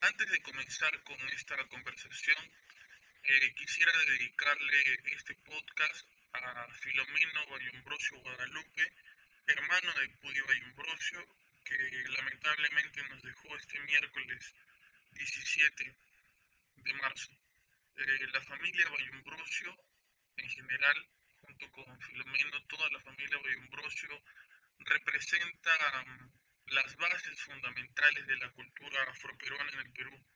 Antes de comenzar con esta conversación, eh, quisiera dedicarle este podcast a Filomeno Bayombrosio Guadalupe, hermano de Pudi Bayombrosio, que lamentablemente nos dejó este miércoles 17 de marzo. Eh, la familia Bayombrosio, en general, junto con Filomeno, toda la familia Bayombrosio, representa um, las bases fundamentales de la cultura afroperuana en el Perú.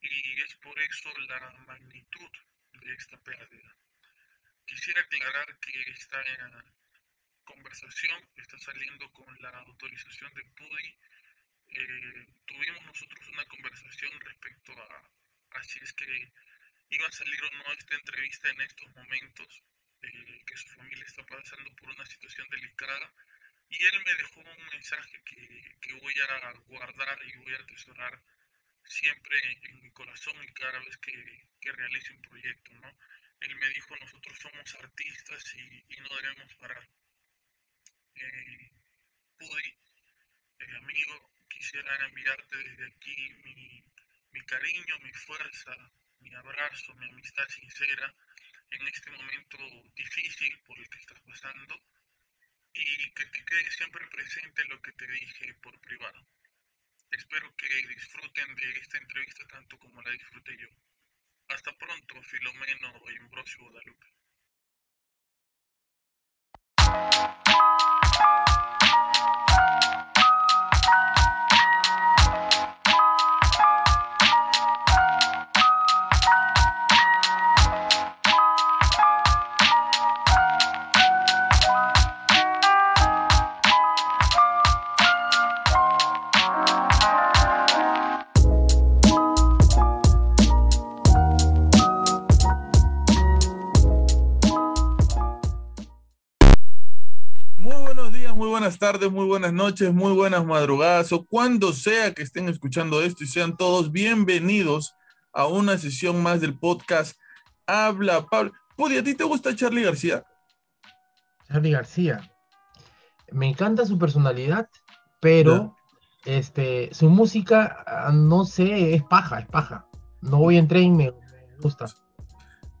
Y es por eso la magnitud de esta pérdida. Quisiera aclarar que esta conversación está saliendo con la autorización de PUDI. Eh, tuvimos nosotros una conversación respecto a, a, si es que iba a salir o no esta entrevista en estos momentos, eh, que su familia está pasando por una situación delicada y él me dejó un mensaje que, que voy a guardar y voy a atesorar siempre en mi corazón y cada vez que, que realice un proyecto, ¿no? Él me dijo, nosotros somos artistas y, y no debemos parar. Eh, Pudi, eh, amigo, quisiera enviarte desde aquí mi, mi cariño, mi fuerza, mi abrazo, mi amistad sincera en este momento difícil por el que estás pasando y que te quede siempre presente lo que te dije por privado. Espero que disfruten de esta entrevista tanto como la disfruté yo. Hasta pronto, Filomeno y Ambrosio Guadalupe. Tardes, muy buenas noches, muy buenas madrugadas o cuando sea que estén escuchando esto y sean todos bienvenidos a una sesión más del podcast Habla Pablo. Pudi, ¿a ti te gusta Charlie García? Charlie García. Me encanta su personalidad, pero este, su música, ah, no sé, es paja, es paja. No voy a entrar y me gusta.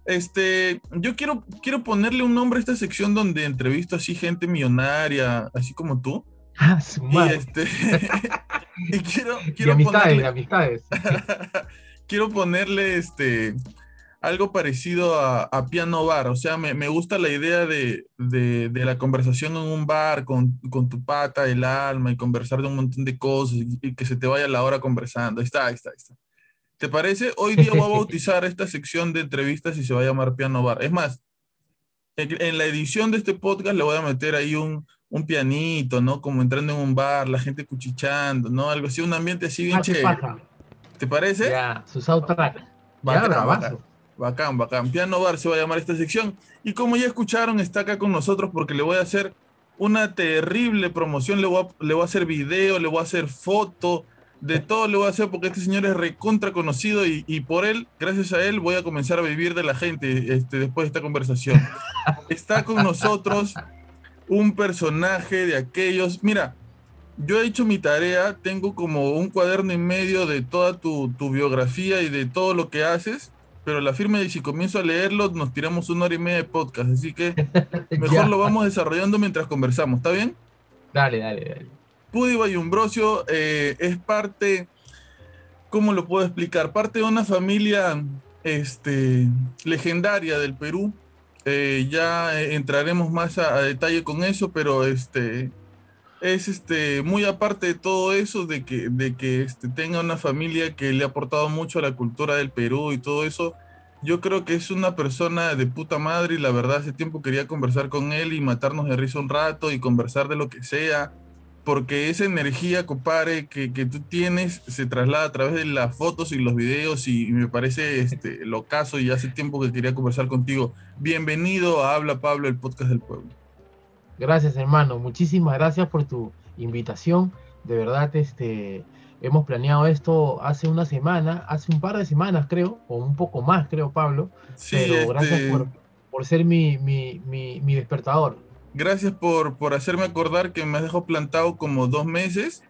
Este, yo quiero, quiero ponerle un nombre a esta sección donde entrevisto así gente millonaria, así como tú. Ah, su madre. Y este, y quiero, quiero amistades, ponerle, amistades. quiero ponerle este algo parecido a, piano bar. O sea, me, me gusta la idea de, de, de, la conversación en un bar con, con, tu pata, el alma, y conversar de un montón de cosas y, y, que se te vaya la hora conversando. Ahí está, ahí está, ahí está. ¿Te parece? Hoy día voy a bautizar esta sección de entrevistas y se va a llamar Piano Bar. Es más, en la edición de este podcast le voy a meter ahí un, un pianito, ¿no? Como entrando en un bar, la gente cuchichando, ¿no? Algo así, un ambiente así bien ah, chévere. ¿Te parece? Ya, su soundtrack. Bacán, bacán, bacán, bacán. Piano Bar se va a llamar esta sección. Y como ya escucharon, está acá con nosotros porque le voy a hacer una terrible promoción. Le voy a, le voy a hacer video, le voy a hacer foto, de todo le voy a hacer porque este señor es recontra conocido y, y, por él, gracias a él, voy a comenzar a vivir de la gente este, después de esta conversación. Está con nosotros un personaje de aquellos. Mira, yo he hecho mi tarea, tengo como un cuaderno y medio de toda tu, tu biografía y de todo lo que haces, pero la firma de si comienzo a leerlo, nos tiramos una hora y media de podcast, así que mejor lo vamos desarrollando mientras conversamos, ¿está bien? Dale, dale, dale. Pudi Bayumbrosio eh, es parte, ¿cómo lo puedo explicar? Parte de una familia este, legendaria del Perú. Eh, ya entraremos más a, detalle con eso, pero este, es este, muy aparte de todo eso, de que, de que este, tenga una familia que le ha aportado mucho a la cultura del Perú y todo eso. Yo creo que es una persona de puta madre y la verdad hace tiempo quería conversar con él y matarnos de risa un rato y conversar de lo que sea porque esa energía, compadre, que, que, tú tienes se traslada a través de las fotos y los videos y, me parece este, lo caso y hace tiempo que quería conversar contigo. Bienvenido a Habla Pablo, el podcast del pueblo. Gracias, hermano. Muchísimas gracias por tu invitación. De verdad, este, hemos planeado esto hace una semana, hace un par de semanas, creo, o un poco más, creo, Pablo. Sí, Pero este... gracias por, por ser mi, mi, mi, mi despertador gracias por, por hacerme acordar que me has dejado plantado como dos meses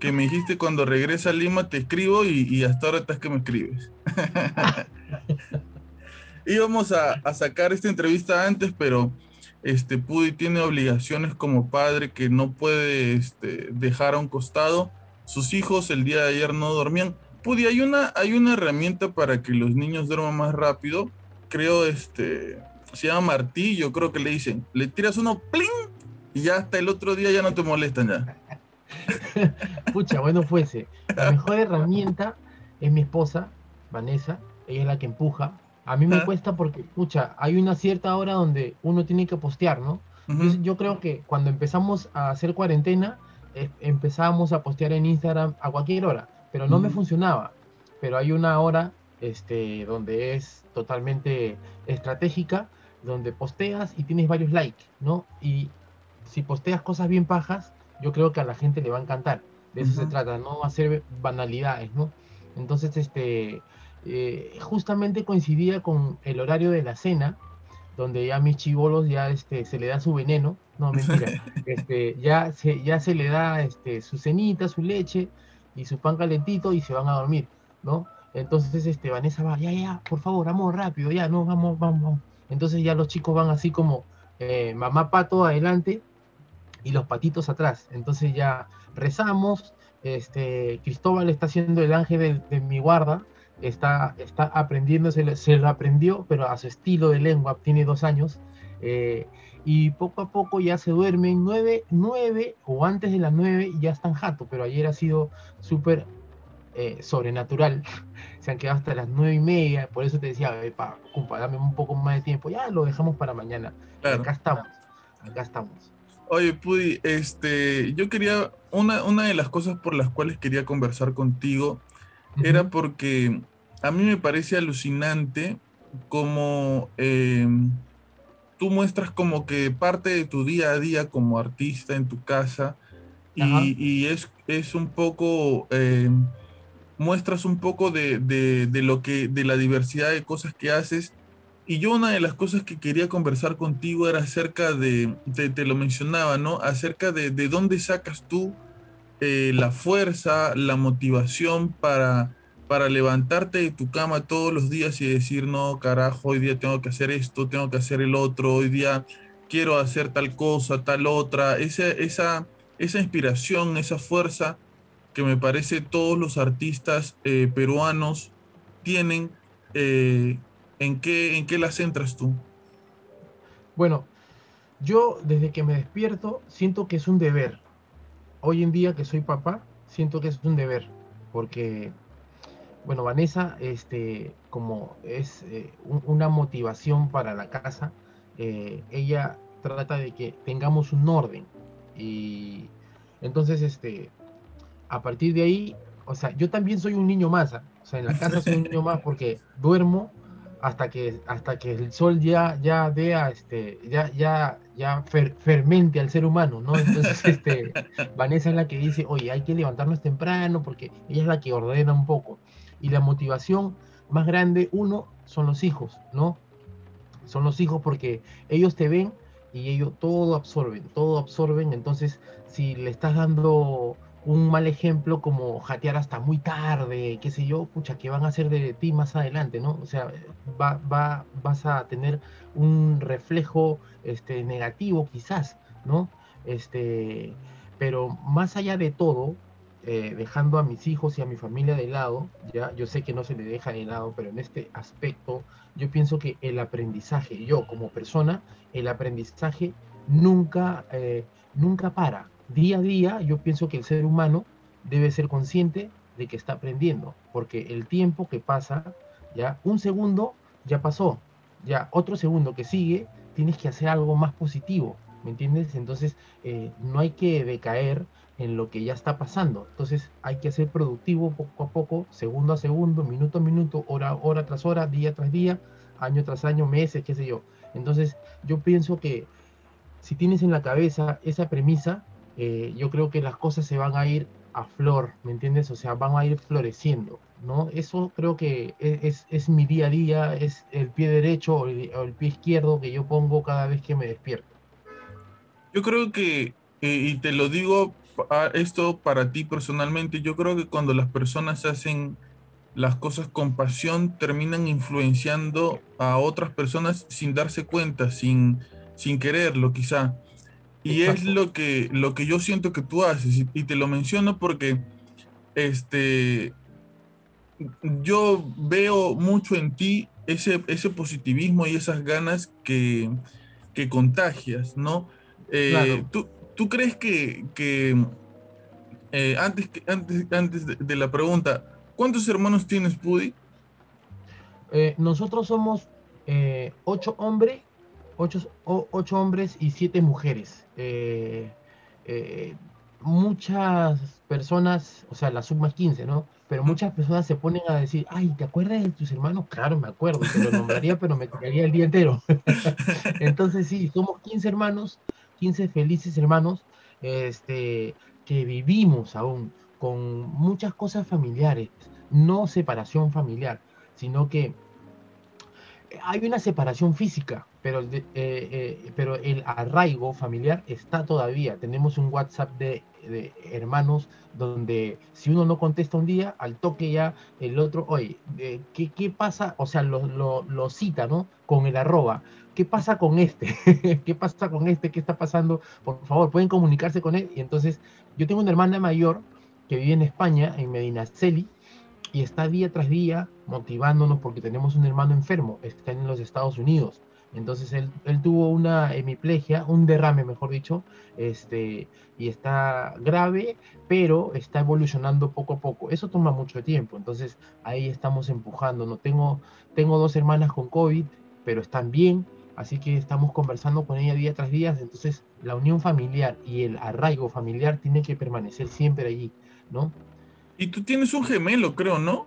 que me dijiste cuando regresa a Lima te escribo y, hasta ahora estás que me escribes. Íbamos a, a, sacar esta entrevista antes, pero este Pudi tiene obligaciones como padre que no puede este, dejar a un costado. Sus hijos el día de ayer no dormían. Pudi, hay una, hay una herramienta para que los niños duerman más rápido. Creo, este, se llama martillo, creo que le dicen. Le tiras uno, ¡pling! Y ya hasta el otro día ya no te molestan ya. Pucha, bueno fuese. La mejor herramienta es mi esposa, Vanessa. Ella es la que empuja. A mí me cuesta porque, pucha, hay una cierta hora donde uno tiene que postear, ¿no? yo, creo que cuando empezamos a hacer cuarentena, eh, empezábamos a postear en Instagram a cualquier hora, pero no me funcionaba. Pero hay una hora este, donde es totalmente estratégica, donde posteas y tienes varios likes, ¿no? Y si posteas cosas bien pajas, yo creo que a la gente le va a encantar. De eso se trata, no hacer banalidades, ¿no? Entonces, este, eh, justamente coincidía con el horario de la cena, donde ya a mis chivolos ya este, se le da su veneno, no, mentira, este, ya, se, ya se le da este, su cenita, su leche y su pan calentito y se van a dormir, ¿no? Entonces, este, Vanessa va, ya, ya, por favor, vamos rápido, ya, no, vamos, vamos, vamos. Entonces ya los chicos van así como eh, mamá pato adelante y los patitos atrás. Entonces ya rezamos, este, Cristóbal está haciendo el ángel de, mi guarda, está, está aprendiendo, se, lo aprendió, pero a su estilo de lengua, tiene dos años, eh, y poco a poco ya se duermen nueve, nueve o antes de las nueve ya están jato, pero ayer ha sido súper eh, sobrenatural, se han quedado hasta las nueve y media, por eso te decía, compa, dame un poco más de tiempo, ya lo dejamos para mañana, acá estamos, acá estamos. Oye, Pudi, este, yo quería, una, una de las cosas por las cuales quería conversar contigo era porque a mí me parece alucinante como em, tú muestras como que parte de tu día a día como artista en tu casa y, es, es, un poco, em, muestras un poco de, de, de, lo que, de la diversidad de cosas que haces y yo una de las cosas que quería conversar contigo era acerca de, te lo mencionaba, ¿no? Acerca de, de dónde sacas tú eh, la fuerza, la motivación para, para levantarte de tu cama todos los días y decir, no, carajo, hoy día tengo que hacer esto, tengo que hacer el otro, hoy día quiero hacer tal cosa, tal otra. Esa, esa, esa inspiración, esa fuerza que me parece todos los artistas eh, peruanos tienen. Eh, ¿En qué, ¿En qué las centras tú? Bueno, yo desde que me despierto siento que es un deber. Hoy en día que soy papá, siento que es un deber, porque, bueno, Vanessa, este, como es eh, una motivación para la casa, ella trata de que tengamos un orden. Y entonces, este, a partir de ahí, o sea, yo también soy un niño más, ¿ah? o sea, en la casa soy un niño más porque duermo hasta que, hasta que el sol ya, ya vea, este, ya, ya, ya fermente al ser humano, ¿no? Entonces, este, Vanessa es la que dice, oye, hay que levantarnos temprano porque ella es la que ordena un poco. Y la motivación más grande, uno, son los hijos, ¿no? Son los hijos porque ellos te ven y ellos todo absorben, todo absorben. Entonces, si le estás dando un mal ejemplo como jatear hasta muy tarde, qué sé yo, pucha, que van a hacer de ti más adelante, ¿no? O sea, va, va, vas a tener un reflejo este, negativo quizás, ¿no? Este, pero más allá de todo, eh, dejando a mis hijos y a mi familia de lado, ya yo sé que no se le deja de lado, pero en este aspecto yo pienso que el aprendizaje, yo como persona, el aprendizaje nunca, eh, nunca para, día a día yo pienso que el ser humano debe ser consciente de que está aprendiendo, porque el tiempo que pasa, ya un segundo ya pasó, ya otro segundo que sigue, tienes que hacer algo más positivo, ¿me entiendes? Entonces eh, no hay que decaer en lo que ya está pasando, entonces hay que ser productivo poco a poco, segundo a segundo, minuto a minuto, hora, hora tras hora, día tras día, año tras año, meses, qué sé yo. Entonces yo pienso que si tienes en la cabeza esa premisa, eh, yo creo que las cosas se van a ir a flor, ¿me entiendes? O sea, van a ir floreciendo, ¿no? Eso creo que e-, es, es, mi día a día, es el pie derecho o el, pie izquierdo que yo pongo cada vez que me despierto. Yo creo que, y te lo digo esto para ti personalmente, yo creo que cuando las personas hacen las cosas con pasión, terminan influenciando a otras personas sin darse cuenta, sin, sin quererlo quizá. Y es lo que, lo que yo siento que tú haces, y, te lo menciono porque este, yo veo mucho en ti ese, ese positivismo y esas ganas que, que contagias, ¿no? Eh, ¿tú, ¿tú, crees que, que eh, antes, antes, antes de, la pregunta, ¿cuántos hermanos tienes, Pudi? Eh, nosotros somos ocho hombres, ocho, hombres y siete mujeres. muchas personas, o sea, la suma es 15, ¿no? Pero muchas personas se ponen a decir, ay, ¿te acuerdas de tus hermanos? Claro, me acuerdo, te lo nombraría, pero me tocaría el día entero. Entonces sí, somos 15 hermanos, 15 felices hermanos, este, que vivimos aún con muchas cosas familiares, no separación familiar, sino que hay una separación física, pero, eh, eh, pero el arraigo familiar está todavía. Tenemos un WhatsApp de, hermanos donde si uno no contesta un día, al toque ya el otro, oye, eh, ¿qué, ¿qué, pasa? O sea, lo, lo, lo, cita, ¿no? Con el arroba. ¿Qué pasa con este? ¿Qué pasa con este? ¿Qué está pasando? Por favor, pueden comunicarse con él. Y entonces, yo tengo una hermana mayor que vive en España, en Medinaceli, y está día tras día motivándonos porque tenemos un hermano enfermo, está en los Estados Unidos. Entonces él, él, tuvo una hemiplegia, un derrame, mejor dicho, este, y está grave, pero está evolucionando poco a poco. Eso toma mucho tiempo, entonces ahí estamos empujando. No tengo, tengo dos hermanas con COVID, pero están bien, así que estamos conversando con ella día tras día. Entonces la unión familiar y el arraigo familiar tiene que permanecer siempre allí, ¿no? Y tú tienes un gemelo, creo, ¿no?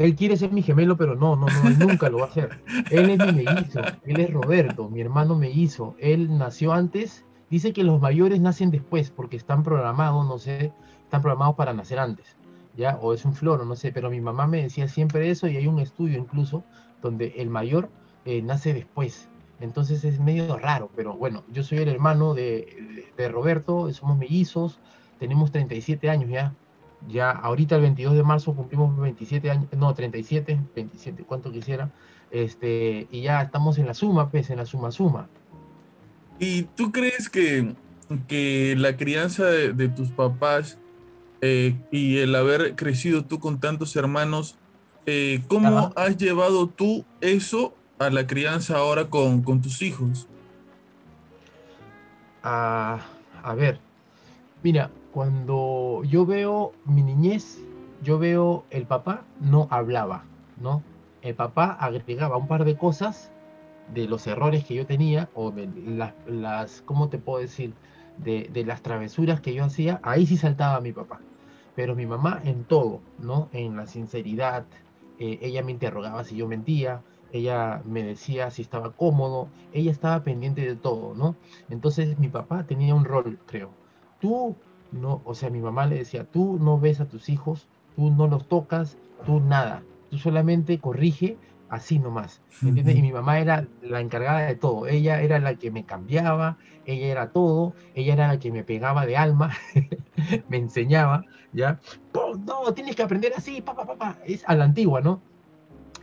Él quiere ser mi gemelo, pero no, no, no, nunca lo va a hacer. Él es mi mellizo, él es Roberto, mi hermano me hizo. Él nació antes, dice que los mayores nacen después, porque están programados, no sé, están programados para nacer antes, ¿ya? O es un floro, no sé, pero mi mamá me decía siempre eso y hay un estudio incluso donde el mayor eh, nace después. Entonces es medio raro, pero bueno, yo soy el hermano de, de Roberto, somos mellizos, tenemos 37 años ya, ya ahorita el 22 de marzo cumplimos 27 años, no, 37, 27, cuánto quisiera, este, y ya estamos en la suma, pues, en la suma suma. ¿Y tú crees que, que la crianza de, tus papás eh, y el haber crecido tú con tantos hermanos, eh, ¿cómo has llevado tú eso a la crianza ahora con, con tus hijos? Ah, a ver, mira, cuando yo veo mi niñez, yo veo el papá no hablaba, ¿no? El papá agregaba un par de cosas de los errores que yo tenía o de las, ¿cómo te puedo decir? De, las travesuras que yo hacía, ahí sí saltaba mi papá. Pero mi mamá en todo, ¿no? En la sinceridad, eh, ella me interrogaba si yo mentía, ella me decía si estaba cómodo, ella estaba pendiente de todo, ¿no? Entonces mi papá tenía un rol, creo. Tú no, o sea, mi mamá le decía, tú no ves a tus hijos, tú no los tocas, tú nada, tú solamente corrige así nomás, ¿entiendes? Y mi mamá era la encargada de todo, ella era la que me cambiaba, ella era todo, ella era la que me pegaba de alma, me enseñaba, ¿ya? No, tienes que aprender así, papá, papá, es a la antigua, ¿no?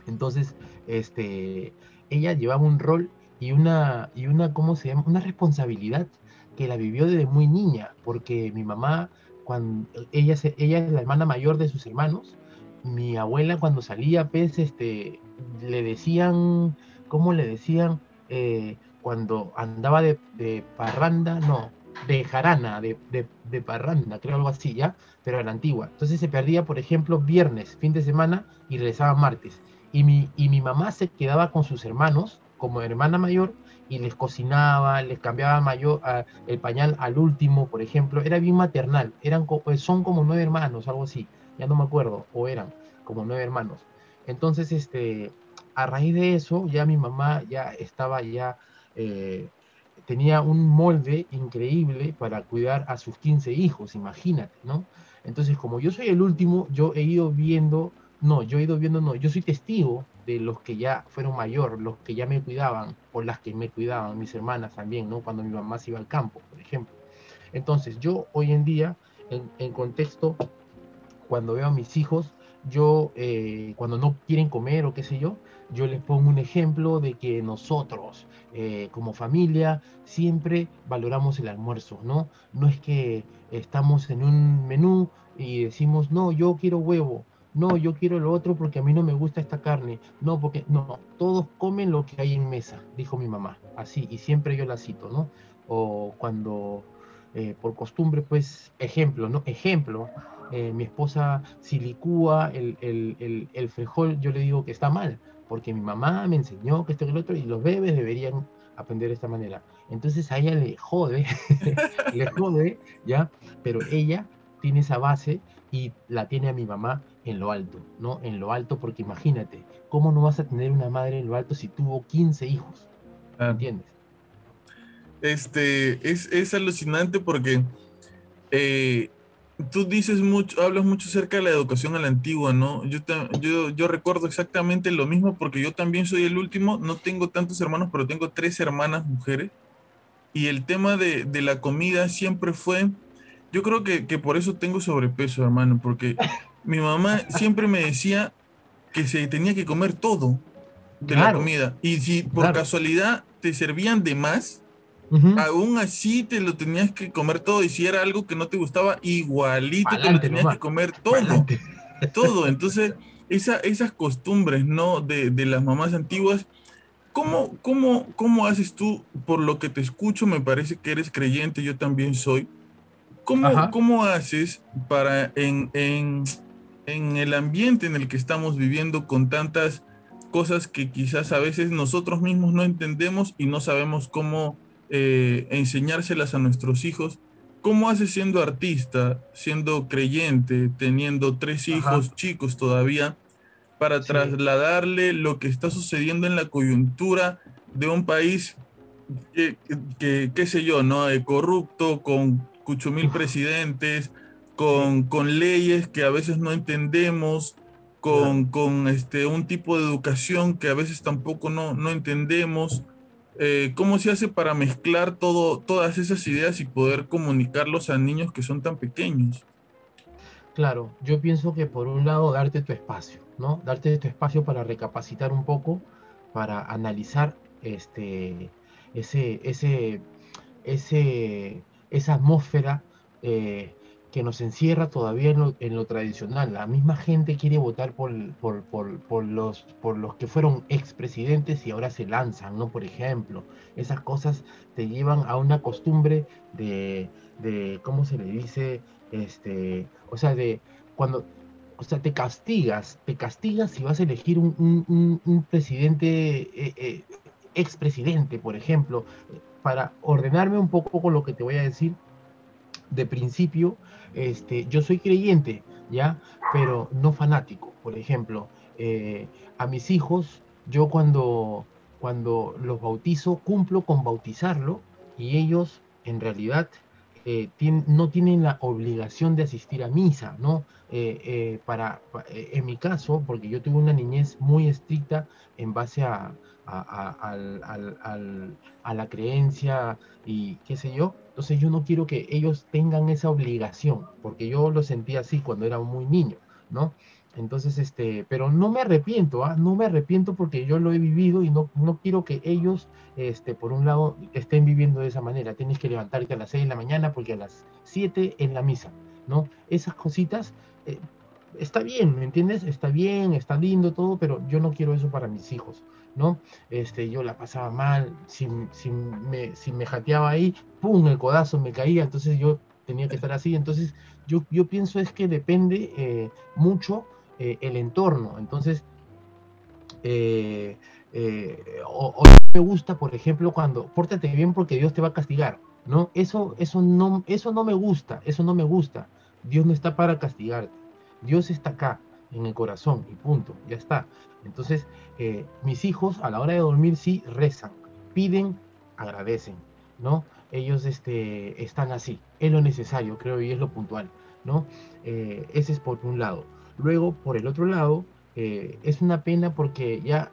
Entonces, este, ella llevaba un rol y una, y una, ¿cómo se llama? Una responsabilidad que la vivió desde muy niña, porque mi mamá, cuando ella, ella es la hermana mayor de sus hermanos, mi abuela cuando salía, pues, este, le decían, ¿cómo le decían? Eh, cuando andaba de, parranda, no, de jarana, de, parranda, creo algo así, ¿ya? Pero a la antigua. Entonces se perdía, por ejemplo, viernes, fin de semana, y regresaba martes. Y mi, y mi mamá se quedaba con sus hermanos, como hermana mayor, y les cocinaba, les cambiaba mayor, el pañal al último, por ejemplo, era bien maternal, eran, pues son como nueve hermanos, algo así, ya no me acuerdo, o eran como nueve hermanos. Entonces, este, a raíz de eso, ya mi mamá ya estaba ya, eh, tenía un molde increíble para cuidar a sus 15 hijos, imagínate, ¿no? Entonces, como yo soy el último, yo he ido viendo, no, yo he ido viendo, no, yo soy testigo de los que ya fueron mayor, los que ya me cuidaban, o las que me cuidaban, mis hermanas también, ¿no? Cuando mi mamá iba al campo, por ejemplo. Entonces, yo hoy en día, en, contexto, cuando veo a mis hijos, yo, eh, cuando no quieren comer o qué sé yo, yo les pongo un ejemplo de que nosotros, eh, como familia, siempre valoramos el almuerzo, ¿no? No es que estamos en un menú y decimos, no, yo quiero huevo, no, yo quiero lo otro porque a mí no me gusta esta carne, no, porque no, todos comen lo que hay en mesa, dijo mi mamá, así, y siempre yo la cito, ¿no? O cuando, eh, por costumbre, pues, ejemplo, ¿no? Ejemplo, eh, mi esposa si licúa el, el, el, frijol, yo le digo que está mal, porque mi mamá me enseñó que esto y lo otro, y los bebés deberían aprender de esta manera. Entonces a ella le jode, le jode, ¿ya? Pero ella tiene esa base y la tiene a mi mamá en lo alto, ¿no? En lo alto, porque imagínate, ¿cómo no vas a tener una madre en lo alto si tuvo 15 hijos? ¿Entiendes? Este, es, es alucinante porque eh, tú dices mucho, hablas mucho acerca de la educación a la antigua, ¿no? Yo, yo, yo recuerdo exactamente lo mismo porque yo también soy el último, no tengo tantos hermanos, pero tengo tres hermanas mujeres. Y el tema de, de la comida siempre fue, yo creo que, que, por eso tengo sobrepeso, hermano, porque mi mamá siempre me decía que se tenía que comer todo de la comida. Y si por casualidad te servían de más, Aún así te lo tenías que comer todo y si era algo que no te gustaba, igualito te lo tenías que comer todo. Todo. Entonces, esa, esas costumbres, ¿no? De, las mamás antiguas, ¿cómo, cómo, ¿cómo haces tú? Por lo que te escucho, me parece que eres creyente, yo también soy. ¿Cómo, ¿cómo haces para en, en, en el ambiente en el que estamos viviendo con tantas cosas que quizás a veces nosotros mismos no entendemos y no sabemos cómo eh, enseñárselas a nuestros hijos. ¿Cómo hace siendo artista, siendo creyente, teniendo tres hijos chicos todavía, para trasladarle lo que está sucediendo en la coyuntura de un país que, qué sé yo, ¿no? Eh, corrupto, con cucho mil presidentes, con, con, leyes que a veces no entendemos, con, con, este, un tipo de educación que a veces tampoco no, no entendemos. Eh, ¿cómo se hace para mezclar todo, todas esas ideas y poder comunicarlos a niños que son tan pequeños? Claro, yo pienso que por un lado darte tu espacio, ¿no? Darte tu espacio para recapacitar un poco, para analizar este, ese, ese, ese, esa atmósfera eh, que nos encierra todavía en lo, tradicional. La misma gente quiere votar por, por, los, por los que fueron expresidentes y ahora se lanzan, ¿no? Por ejemplo, esas cosas te llevan a una costumbre de, de ¿cómo se le dice? Este, o sea, de cuando, o sea, te castigas, te castigas si vas a elegir un, presidente, eh, eh, expresidente, por ejemplo, para ordenarme un poco con lo que te voy a decir de principio, este, yo soy creyente, ¿ya? Pero no fanático. Por ejemplo, eh, a mis hijos, yo cuando, cuando los bautizo, cumplo con bautizarlo y ellos en realidad eh, no tienen la obligación de asistir a misa, ¿no? Eh, para, en mi caso, porque yo tuve una niñez muy estricta en base a, a la creencia y qué sé yo, entonces yo no quiero que ellos tengan esa obligación, porque yo lo sentía así cuando era muy niño, ¿no? Entonces, este, pero no me arrepiento, ¿ah? no me arrepiento porque yo lo he vivido y no, no quiero que ellos, este, por un lado, estén viviendo de esa manera. Tienes que levantarte a las 6 de la mañana porque a las 7 en la misa, ¿no? Esas cositas, eh, está bien, ¿me entiendes? Está bien, está lindo todo, pero yo no quiero eso para mis hijos. ¿No? Este, yo la pasaba mal, si, me, si me jateaba ahí, ¡pum! el codazo me caía, entonces yo tenía que estar así. Entonces yo, yo pienso es que depende eh, mucho eh, el entorno. Entonces, eh, o, me gusta, por ejemplo, cuando pórtate bien porque Dios te va a castigar, ¿no? Eso, eso, no, eso no me gusta, eso no me gusta. Dios no está para castigarte. Dios está acá, en el corazón, y punto, ya está. Entonces, eh, mis hijos a la hora de dormir sí rezan, piden, agradecen, ¿no? Ellos este, están así, es lo necesario, creo, y es lo puntual, ¿no? Eh, ese es por un lado. Luego, por el otro lado, eh, es una pena porque ya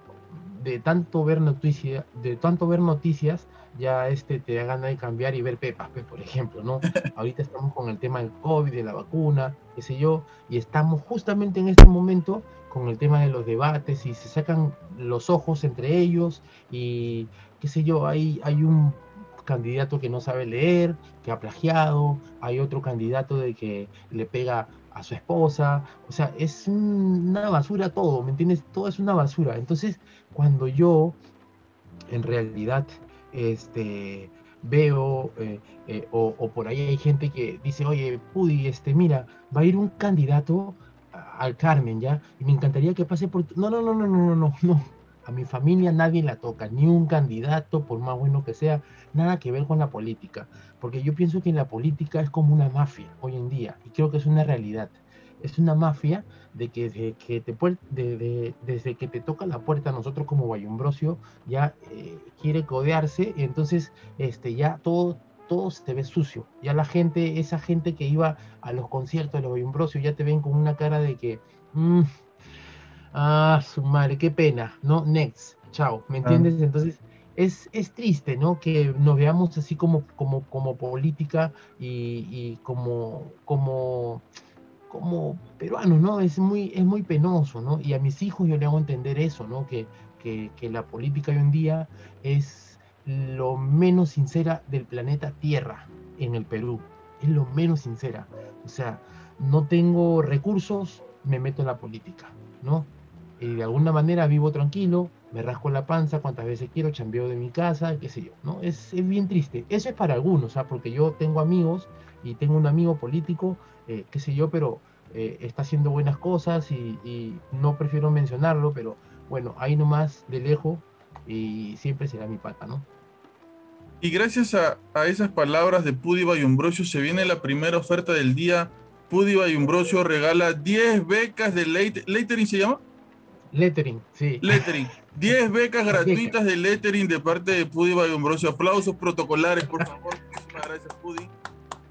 de tanto ver noticias, de tanto ver noticias, ya este te da ganas de cambiar y ver Pepas, por ejemplo, ¿no? Ahorita estamos con el tema del COVID, de la vacuna, qué sé yo, y estamos justamente en este momento con el tema de los debates y se sacan los ojos entre ellos y qué sé yo, hay, hay un candidato que no sabe leer, que ha plagiado, hay otro candidato de que le pega a su esposa, o sea, es una basura todo, ¿me entiendes? Todo es una basura. Entonces, cuando yo en realidad este, veo, eh, eh, o, por ahí hay gente que dice, oye, Pudi, este, mira, va a ir un candidato al Carmen, ¿ya? Y me encantaría que pase por... No, no, no, no, no, no, no, no. A mi familia nadie la toca, ni un candidato, por más bueno que sea, nada que ver con la política. Porque yo pienso que la política es como una mafia hoy en día, y creo que es una realidad. Es una mafia de que, desde que te, desde que te toca la puerta, nosotros como Bayumbrosio, ya eh, quiere codearse, y entonces este, ya todo, todo se ve sucio. Ya la gente, esa gente que iba a los conciertos de los Bayumbrosio, ya te ven con una cara de que... Mm, Ah, su madre, qué pena, ¿no? Next, chao, ¿me entiendes? Entonces, es, es, triste, ¿no? Que nos veamos así como, como, como política y, como, como, como peruanos, ¿no? Es muy, es muy penoso, ¿no? Y a mis hijos yo le hago entender eso, ¿no? Que, que, la política hoy en día es lo menos sincera del planeta Tierra en el Perú. Es lo menos sincera. O sea, no tengo recursos, me meto en la política, ¿no? y de alguna manera vivo tranquilo, me rasco la panza cuantas veces quiero, chambeo de mi casa, qué sé yo, ¿no? Es, es bien triste. Eso es para algunos, ¿ah? porque yo tengo amigos y tengo un amigo político, eh, qué sé yo, pero eh, está haciendo buenas cosas y, no prefiero mencionarlo, pero bueno, ahí nomás de lejos y siempre será mi pata, ¿no? Y gracias a, a esas palabras de Pudiva y Umbrosio se viene la primera oferta del día. Pudiva y Umbrosio regala 10 becas de Leitering, ¿se llama? Lettering, sí. Lettering. 10 becas gratuitas de lettering de parte de Pudi Bayombrosio. Aplausos protocolares, por favor. Muchísimas gracias, Pudi.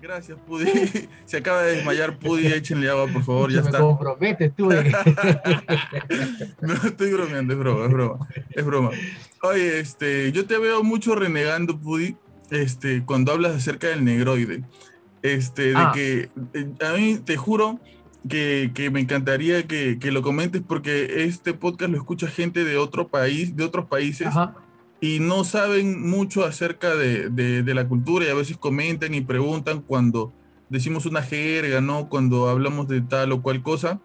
Gracias, Pudi. Se acaba de desmayar Pudi, échenle agua, por favor, ya está. comprometes tú. Eh. no estoy bromeando, es broma, es broma. Es broma. Oye, este, yo te veo mucho renegando, Pudi, este, cuando hablas acerca del negroide. Este, de ah. que eh, a mí te juro que, me encantaría que, lo comentes porque este podcast lo escucha gente de otro país, de otros países, y no saben mucho acerca de, la cultura y a veces comentan y preguntan cuando decimos una jerga, ¿no? Cuando hablamos de tal o cual cosa.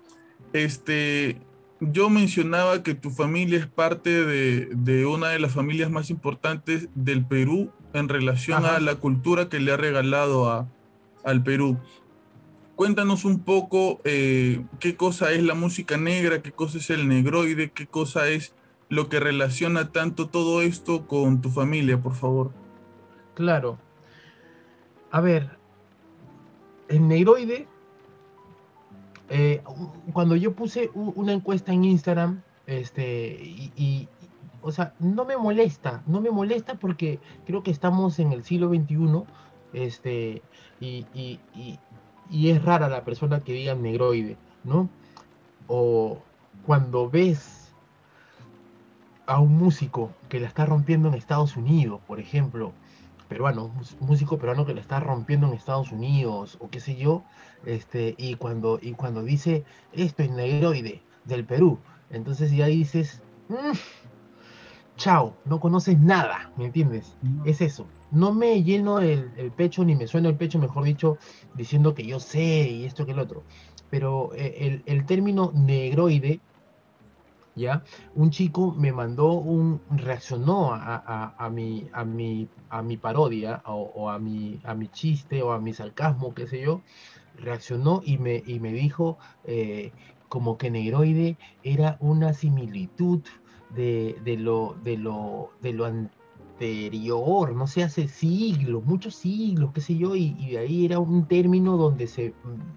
Este, yo mencionaba que tu familia es parte de, una de las familias más importantes del Perú en relación a la cultura que le ha regalado al Perú cuéntanos un poco eh, qué cosa es la música negra, qué cosa es el negroide, qué cosa es lo que relaciona tanto todo esto con tu familia, por favor. Claro. A ver, el negroide, eh, cuando yo puse una encuesta en Instagram, este, y, o sea, no me molesta, no me molesta porque creo que estamos en el siglo XXI, este, y, y es rara la persona que diga negroide, ¿no? O cuando ves a un músico que la está rompiendo en Estados Unidos, por ejemplo, peruano, músico peruano que la está rompiendo en Estados Unidos, o qué sé yo, este, y cuando, y cuando dice esto es negroide del Perú, entonces ya dices, mm, chao, no conoces nada, ¿me entiendes? Es eso no me lleno el, pecho ni me suena el pecho, mejor dicho, diciendo que yo sé y esto que el otro. Pero eh, el, término negroide, Un chico me mandó un, reaccionó a, a, mi, a, mi, a mi parodia o, a, mi, a mi chiste o a mi sarcasmo, qué sé yo, reaccionó y me, y me dijo eh, como que negroide era una similitud de, de, lo, de, lo, de lo no sé, hace siglos, muchos siglos, qué sé yo, y, de ahí era un término donde se,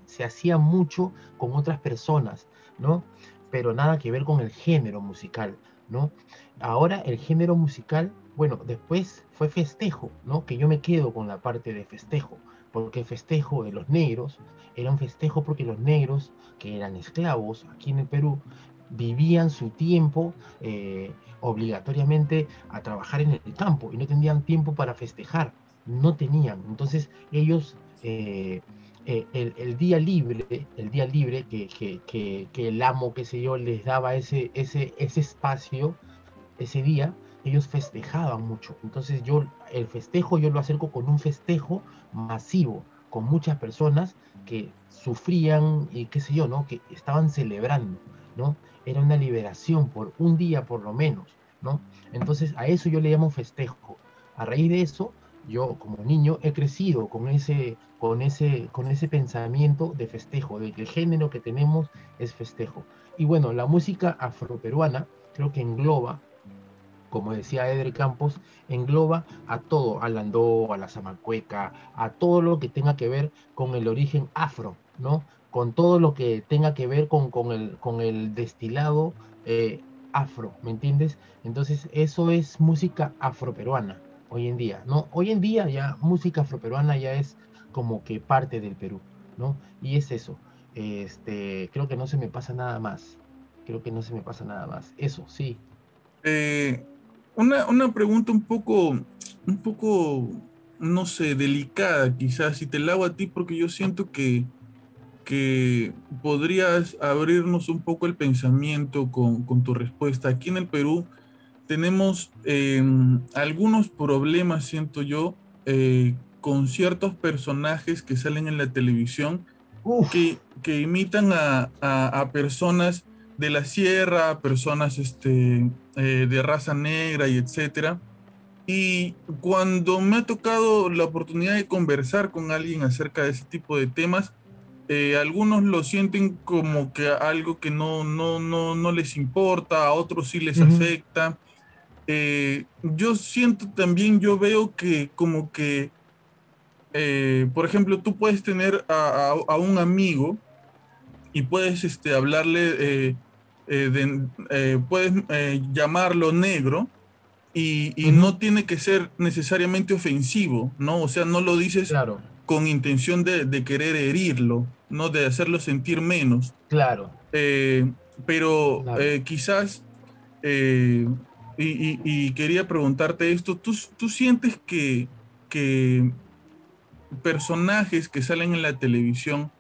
se hacía mucho con otras personas, ¿no? Pero nada que ver con el género musical, ¿no? Ahora el género musical, bueno, después fue festejo, ¿no? Que yo me quedo con la parte de festejo, porque el festejo de los negros era un festejo porque los negros, que eran esclavos aquí en el Perú, vivían su tiempo eh, obligatoriamente a trabajar en el campo y no tenían tiempo para festejar, no tenían. Entonces ellos, eh, eh, el, día libre, el día libre que, el amo, qué sé yo, les daba ese, ese, ese espacio, ese día, ellos festejaban mucho. Entonces yo, el festejo yo lo acerco con un festejo masivo, con muchas personas que sufrían y qué sé yo, ¿no? Que estaban celebrando, ¿no? Era una liberación por un día por lo menos, ¿no? Entonces a eso yo le llamo festejo. A raíz de eso, yo como niño he crecido con ese, con ese, con ese pensamiento de festejo, de que el género que tenemos es festejo. Y bueno, la música afroperuana creo que engloba como decía Edre Campos, engloba a todo, al landó, a la zamacueca, a todo lo que tenga que ver con el origen afro, ¿no? Con todo lo que tenga que ver con, con, el, con el destilado eh, afro, ¿me entiendes? Entonces, eso es música afroperuana hoy en día, ¿no? Hoy en día ya música afroperuana ya es como que parte del Perú, ¿no? Y es eso. Este, creo que no se me pasa nada más. Creo que no se me pasa nada más. Eso, sí. Eh, una, una, pregunta un poco, un poco, no sé, delicada quizás, si te la hago a ti, porque yo siento que, que podrías abrirnos un poco el pensamiento con, con tu respuesta. Aquí en el Perú tenemos em, algunos problemas, siento yo, eh, con ciertos personajes que salen en la televisión que, que, imitan a, a, a personas de la sierra, personas este, eh, de raza negra y etcétera. Y cuando me ha tocado la oportunidad de conversar con alguien acerca de ese tipo de temas, eh, algunos lo sienten como que algo que no, no, no, no les importa, a otros sí les afecta. Eh, yo siento también, yo veo que como que, por ejemplo, tú puedes tener a, a un amigo y puedes este, hablarle, eh, eh, eh, puedes llamarlo negro y, no tiene que ser necesariamente ofensivo, ¿no? O sea, no lo dices con intención de, querer herirlo, ¿no? De hacerlo sentir menos. Claro. pero quizás, y, y, quería preguntarte esto, ¿tú, tú sientes que, que personajes que salen en la televisión,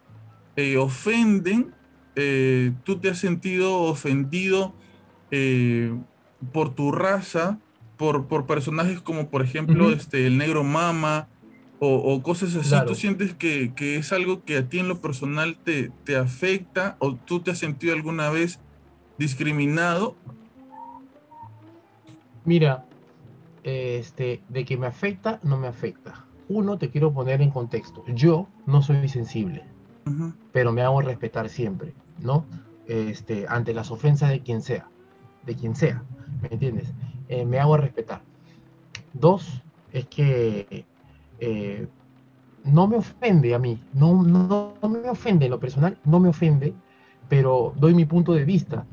eh, ofenden, eh, tú te has sentido ofendido eh, por tu raza, por, por, personajes como por ejemplo este, el negro mama o, cosas así, ¿tú sientes que, que, es algo que a ti en lo personal te, te afecta o tú te has sentido alguna vez discriminado? Mira, este, de que me afecta, no me afecta. Uno, te quiero poner en contexto. Yo no soy sensible pero me hago respetar siempre, ¿no? Este, ante las ofensas de quien sea, de quien sea, ¿me entiendes? Eh, me hago respetar. Dos, es que eh, no me ofende a mí, no, no, me ofende en lo personal, no me ofende, pero doy mi punto de vista.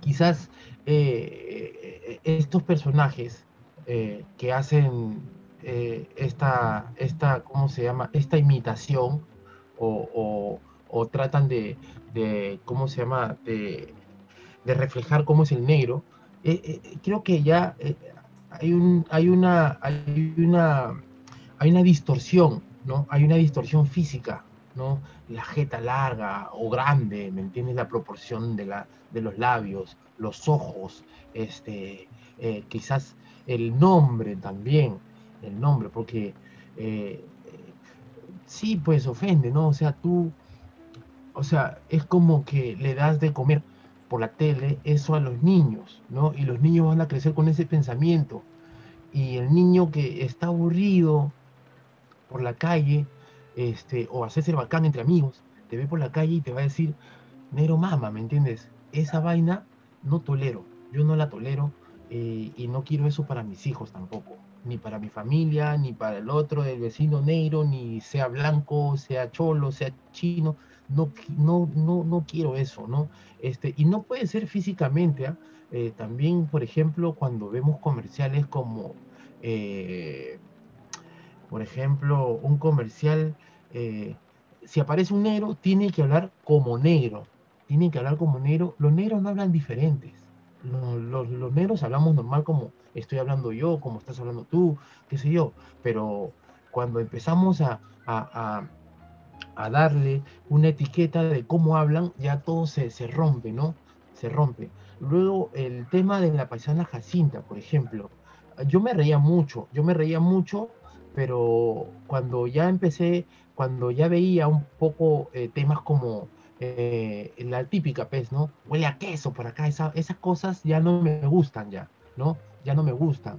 Quizás eh, estos personajes que hacen esta, esta, ¿cómo se llama? Esta imitación o, tratan de, ¿cómo se llama?, de, reflejar cómo es el negro, eh, eh, creo que ya eh, hay, un, hay, una, hay, una, hay una distorsión, ¿no? Hay una distorsión física, ¿no? La jeta larga o grande, ¿me entiendes? La proporción de, la, de los labios, los ojos, este, quizás el nombre también, el nombre, porque sí, pues ofende, ¿no? O sea, tú, o sea, es como que le das de comer por la tele eso a los niños, ¿no? Y los niños van a crecer con ese pensamiento. Y el niño que está aburrido por la calle, este, o hacerse el bacán entre amigos, te ve por la calle y te va a decir, negro mama, ¿me entiendes? Esa vaina no tolero, yo no la tolero eh, y no quiero eso para mis hijos tampoco ni para mi familia, ni para el otro del vecino negro, ni sea blanco, sea cholo, sea chino. No, no, no, no quiero eso, ¿no? Este, y no puede ser físicamente, ¿ah? eh, también, por ejemplo, cuando vemos comerciales como, eh, por ejemplo, un comercial, si aparece un negro, tiene que hablar como negro, tiene que hablar como negro. Los negros no hablan diferentes, los, negros hablamos normal como estoy hablando yo, como estás hablando tú, qué sé yo, pero cuando empezamos a, a, darle una etiqueta de cómo hablan, ya todo se, se rompe, ¿no? Se rompe. Luego el tema de la paisana Jacinta, por ejemplo, yo me reía mucho, yo me reía mucho, pero cuando ya empecé, cuando ya veía un poco eh, temas como eh, la típica, pez, ¿no? Huele a queso por acá, esas cosas ya no me gustan ya, ¿no? Ya no me gustan,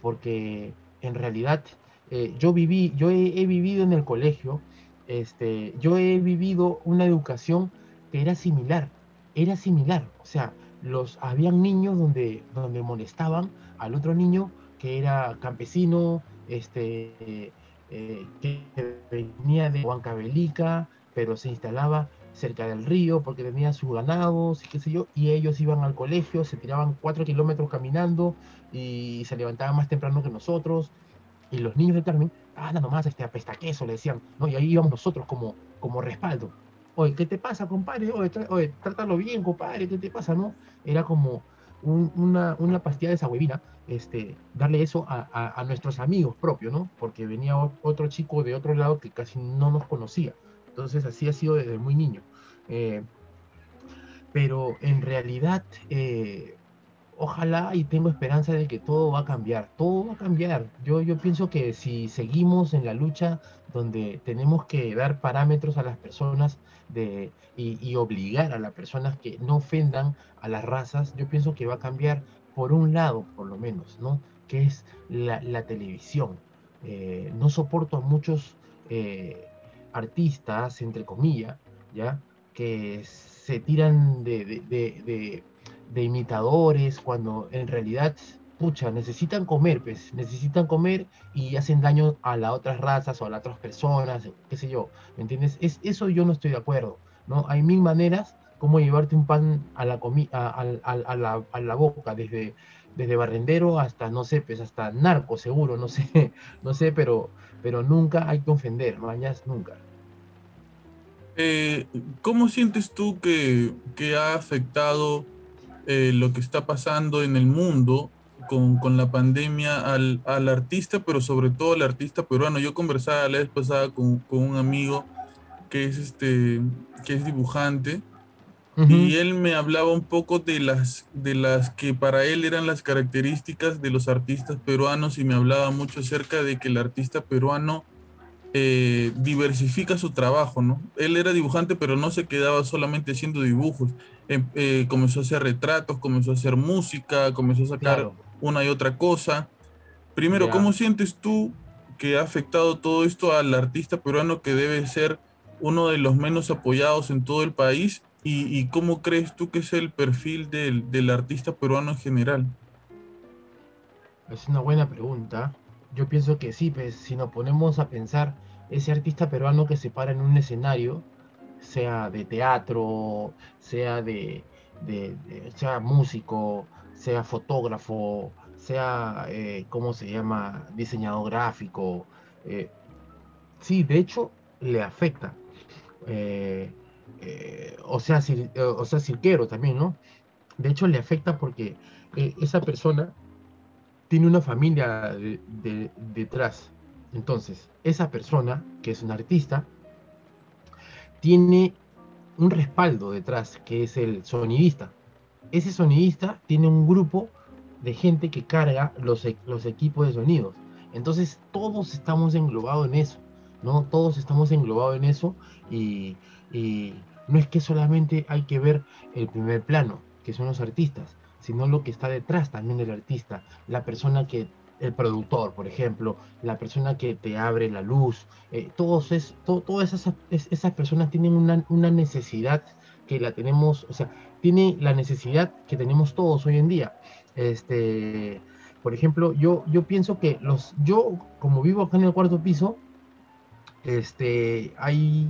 porque en realidad eh, yo viví, yo he, vivido en el colegio, este, yo he vivido una educación que era similar, era similar, o sea, los, habían niños donde, donde molestaban al otro niño que era campesino, este, eh, que venía de Huancavelica, pero se instalaba cerca del río porque tenía sus ganados y qué sé yo, y ellos iban al colegio, se tiraban cuatro kilómetros caminando y se levantaban más temprano que nosotros, y los niños de Carmen, anda nomás, este apesta queso, le decían, ¿no? Y ahí íbamos nosotros como, como respaldo. Oye, ¿qué te pasa, compadre? Oye, trátalo bien, compadre, ¿qué te pasa, no? Era como una, una pastilla de esa huevina, este, darle eso a, a, nuestros amigos propios, ¿no? Porque venía otro chico de otro lado que casi no nos conocía. Entonces así ha sido desde muy niño. Eh, pero en realidad, eh, ojalá y tengo esperanza de que todo va a cambiar, todo va a cambiar. Yo, yo pienso que si seguimos en la lucha donde tenemos que dar parámetros a las personas de, y, obligar a las personas que no ofendan a las razas, yo pienso que va a cambiar por un lado, por lo menos, ¿no? Que es la, televisión. Eh, no soporto a muchos artistas, entre comillas, ¿ya? Que se tiran de, imitadores cuando en realidad, pucha, necesitan comer, pues, necesitan comer y hacen daño a las otras razas o a las otras personas, qué sé yo, ¿me entiendes? Es, eso yo no estoy de acuerdo, ¿no? Hay mil maneras como llevarte un pan a la, a, la, a la boca, desde, desde barrendero hasta, no sé, pues hasta narco seguro, no sé, no sé, pero pero nunca hay que ofender, mañas nunca. Eh, ¿Cómo sientes tú que, ha afectado eh, lo que está pasando en el mundo con, la pandemia al, artista, pero sobre todo al artista peruano? Yo conversaba la vez pasada con, un amigo que es, este, que es dibujante y él me hablaba un poco de las, de las que para él eran las características de los artistas peruanos y me hablaba mucho acerca de que el artista peruano eh, diversifica su trabajo, ¿no? Él era dibujante, pero no se quedaba solamente haciendo dibujos. Em, eh, comenzó a hacer retratos, comenzó a hacer música, comenzó a sacar una y otra cosa. Primero, ¿cómo sientes tú que ha afectado todo esto al artista peruano que debe ser uno de los menos apoyados en todo el país ¿Y, cómo crees tú que es el perfil del, artista peruano en general? Es una buena pregunta. Yo pienso que sí, pues si nos ponemos a pensar, ese artista peruano que se para en un escenario, sea de teatro, sea de, sea músico, sea fotógrafo, sea, eh, ¿cómo se llama? Diseñador gráfico. Eh, sí, de hecho, le afecta. Eh, eh, o, sea, eh, o sea, cirquero también, ¿no? De hecho, le afecta porque eh, esa persona tiene una familia detrás. Entonces, esa persona, que es un artista, tiene un respaldo detrás, que es el sonidista. Ese sonidista tiene un grupo de gente que carga los, e, los equipos de sonidos. Entonces, todos estamos englobados en eso, ¿no? Todos estamos englobados en eso y no es que solamente hay que ver el primer plano, que son los artistas, sino lo que está detrás también del artista, la persona que, el productor, por ejemplo, la persona que te abre la luz, eh, todos es, todas esas, esas personas tienen una, una, necesidad que la tenemos, o sea, tiene la necesidad que tenemos todos hoy en día. Este, por ejemplo, yo, yo pienso que los, yo como vivo acá en el cuarto piso, este, hay,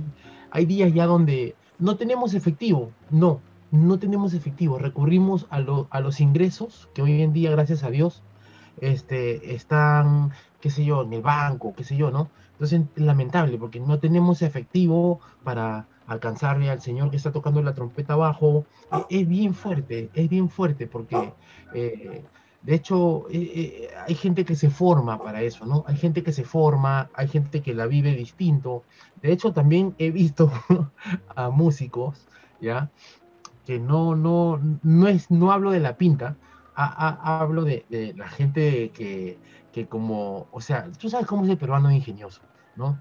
hay días ya donde no tenemos efectivo, no, no tenemos efectivo. Recurrimos a, a los ingresos que hoy en día, gracias a Dios, este, están, qué sé yo, en el banco, qué sé yo, ¿no? Entonces, lamentable, porque no tenemos efectivo para, alcanzarle al señor que está tocando la trompeta abajo. E, es, bien fuerte, es bien fuerte porque, eh, de hecho, eh, eh, hay gente que se forma para eso, ¿no? Hay gente que se forma, hay gente que la vive distinto. De hecho, también he visto a músicos, ¿ya? Que no, no, no, es, no hablo de la pinta, hablo de, de, la gente que, que como, o sea, tú sabes cómo es el peruano ingenioso, ¿no?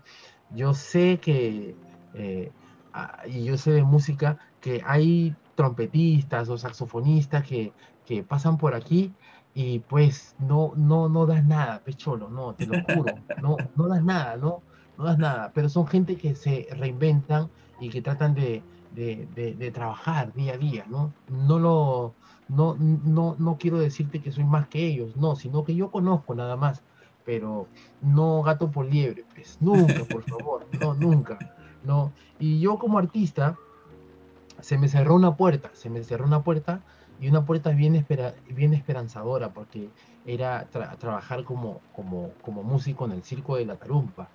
Yo sé que Ah, y yo sé de música que hay trompetistas o saxofonistas que, que pasan por aquí y pues no, no, no das nada, pecholo, no, te lo juro, no, no das nada, no, no das nada, pero son gente que se reinventan y que tratan de, de, de, trabajar día a día, ¿no? No lo, no, no, no quiero decirte que soy más que ellos, no, sino que yo conozco nada más, pero no gato por liebre, pues, nunca, por favor, no, nunca. ¿no? Y yo como artista, se me cerró una puerta, se me cerró una puerta y una puerta bien, esperanzadora porque era trabajar como, músico en el circo de la tarumpa.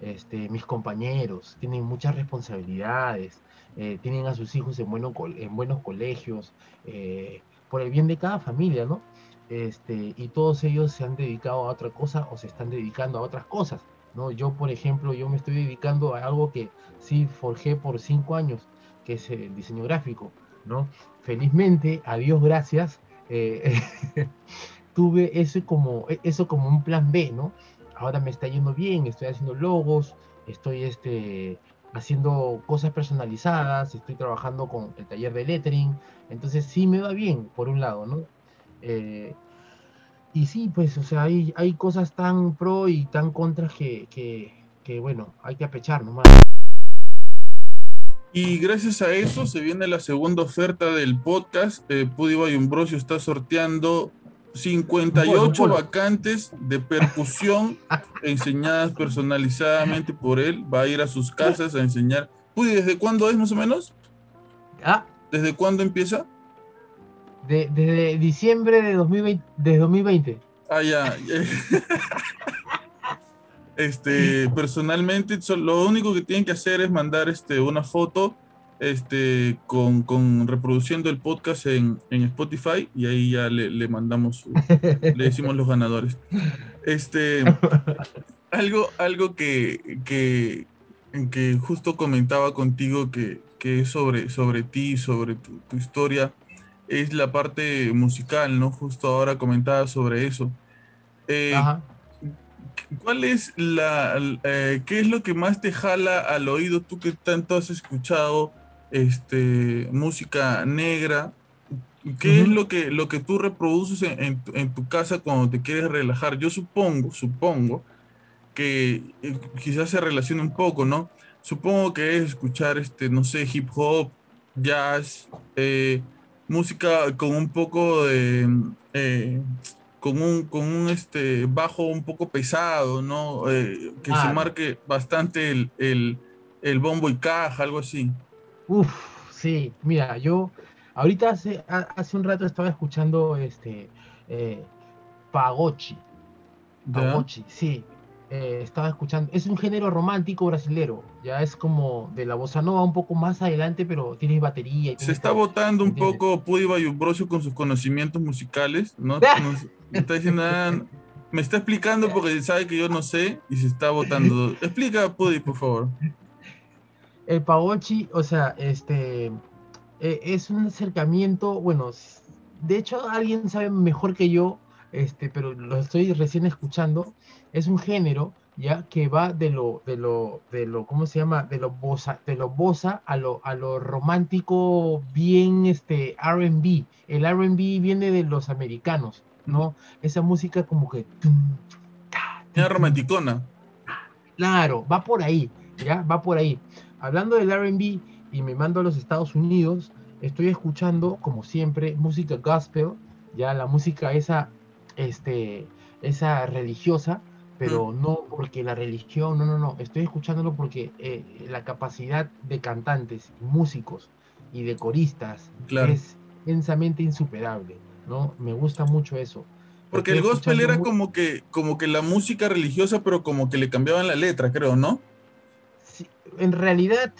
Este, mis compañeros tienen muchas responsabilidades, eh, tienen a sus hijos en, bueno, en buenos colegios, eh, por el bien de cada familia, ¿no? Este, y todos ellos se han dedicado a otra cosa o se están dedicando a otras cosas. Yo, por ejemplo, yo me estoy dedicando a algo que sí forjé por cinco años, que es el diseño gráfico, ¿no? Felizmente, a Dios gracias, eh, tuve eso como, eso como un plan B, ¿no? Ahora me está yendo bien, estoy haciendo logos, estoy este, haciendo cosas personalizadas, estoy trabajando con el taller de lettering, entonces sí me va bien, por un lado, ¿no? Eh, y sí, pues, o sea, hay, hay cosas tan pro y tan contra que, que, bueno, hay que apechar nomás. Y gracias a eso se viene la segunda oferta del podcast. Eh, Pudiba y está sorteando 58 vacantes de percusión enseñadas personalizadamente por él. Va a ir a sus casas a enseñar. Pudi, ¿desde cuándo es más o menos? Ah. ¿Desde cuándo empieza? desde diciembre de 2020, de 2020. Ah, ya. este, personalmente, lo único que tienen que hacer es mandar este, una foto este, con, con reproduciendo el podcast en, en, Spotify y ahí ya le, le mandamos, le decimos los ganadores. Este, algo, algo que, que, que justo comentaba contigo que, que es sobre, sobre ti, sobre tu, tu historia es la parte musical, ¿no? Justo ahora comentaba sobre eso. Eh, ¿Cuál es la, eh, qué es lo que más te jala al oído tú que tanto has escuchado este, música negra? ¿Qué es lo que, lo que tú reproduces en, tu casa cuando te quieres relajar? Yo supongo, supongo que eh, quizás se relaciona un poco, ¿no? Supongo que es escuchar, este, no sé, hip hop, jazz, música con un poco de, eh, con un, con un este, bajo un poco pesado, ¿no? Eh, que se marque bastante el, el, el, bombo y caja, algo así. Uf, sí, mira, yo ahorita hace, hace un rato estaba escuchando este eh, Pagochi. Pagochi, sí. Eh, estaba escuchando, es un género romántico brasilero, ya es como de la bossa nova un poco más adelante, pero tiene batería. Se está votando un poco Pudi Bayumbrosio con sus conocimientos musicales, ¿no? me está diciendo, ah, me está explicando porque sabe que yo no sé y se está votando. Explica, Pudi, por favor. El Pagochi, o sea, este, eh, es un acercamiento, bueno, de hecho alguien sabe mejor que yo, este, pero lo estoy recién escuchando es un género ya que va de lo, de lo, de lo, ¿cómo se llama? De lo bosa, de lo bosa a lo, a lo romántico bien este R&B. El R&B viene de los americanos, ¿no? Esa música como que... Una romanticona. Claro, va por ahí, ¿ya? Va por ahí. Hablando del R&B y me mando a los Estados Unidos, estoy escuchando, como siempre, música gospel, ya la música esa, este, esa religiosa, pero no porque la religión, no, no, no, estoy escuchándolo porque eh, la capacidad de cantantes, músicos y de coristas es intensamente insuperable, ¿no? Me gusta mucho eso. Porque el gospel era como que, como que la música religiosa, pero como que le cambiaban la letra, creo, ¿no? Sí, en realidad,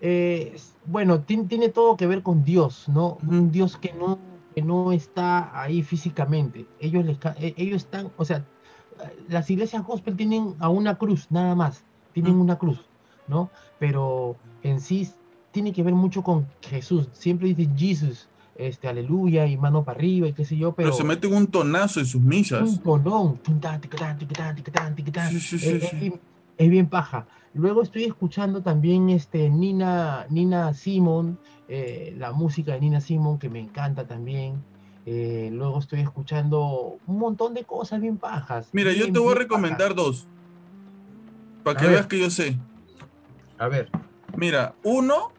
eh, bueno, tiene, todo que ver con Dios, ¿no? Un Dios que no, que no está ahí físicamente. Ellos, les, e, ellos están, o sea, las iglesias gospel tienen a una cruz, nada más. Tienen una cruz, ¿no? Pero en sí tiene que ver mucho con Jesús. Siempre dicen Jesús, este, aleluya, y mano para arriba, y qué sé yo, pero... Pero se meten un tonazo en sus misas. Un tonón. Es bien paja. Luego estoy escuchando también este, Nina, Nina Simon, eh, la música de Nina Simon, que me encanta también. Eh, luego estoy escuchando un montón de cosas bien pajas. Mira, yo te voy a recomendar dos. Para que veas que yo sé. A ver. Mira, uno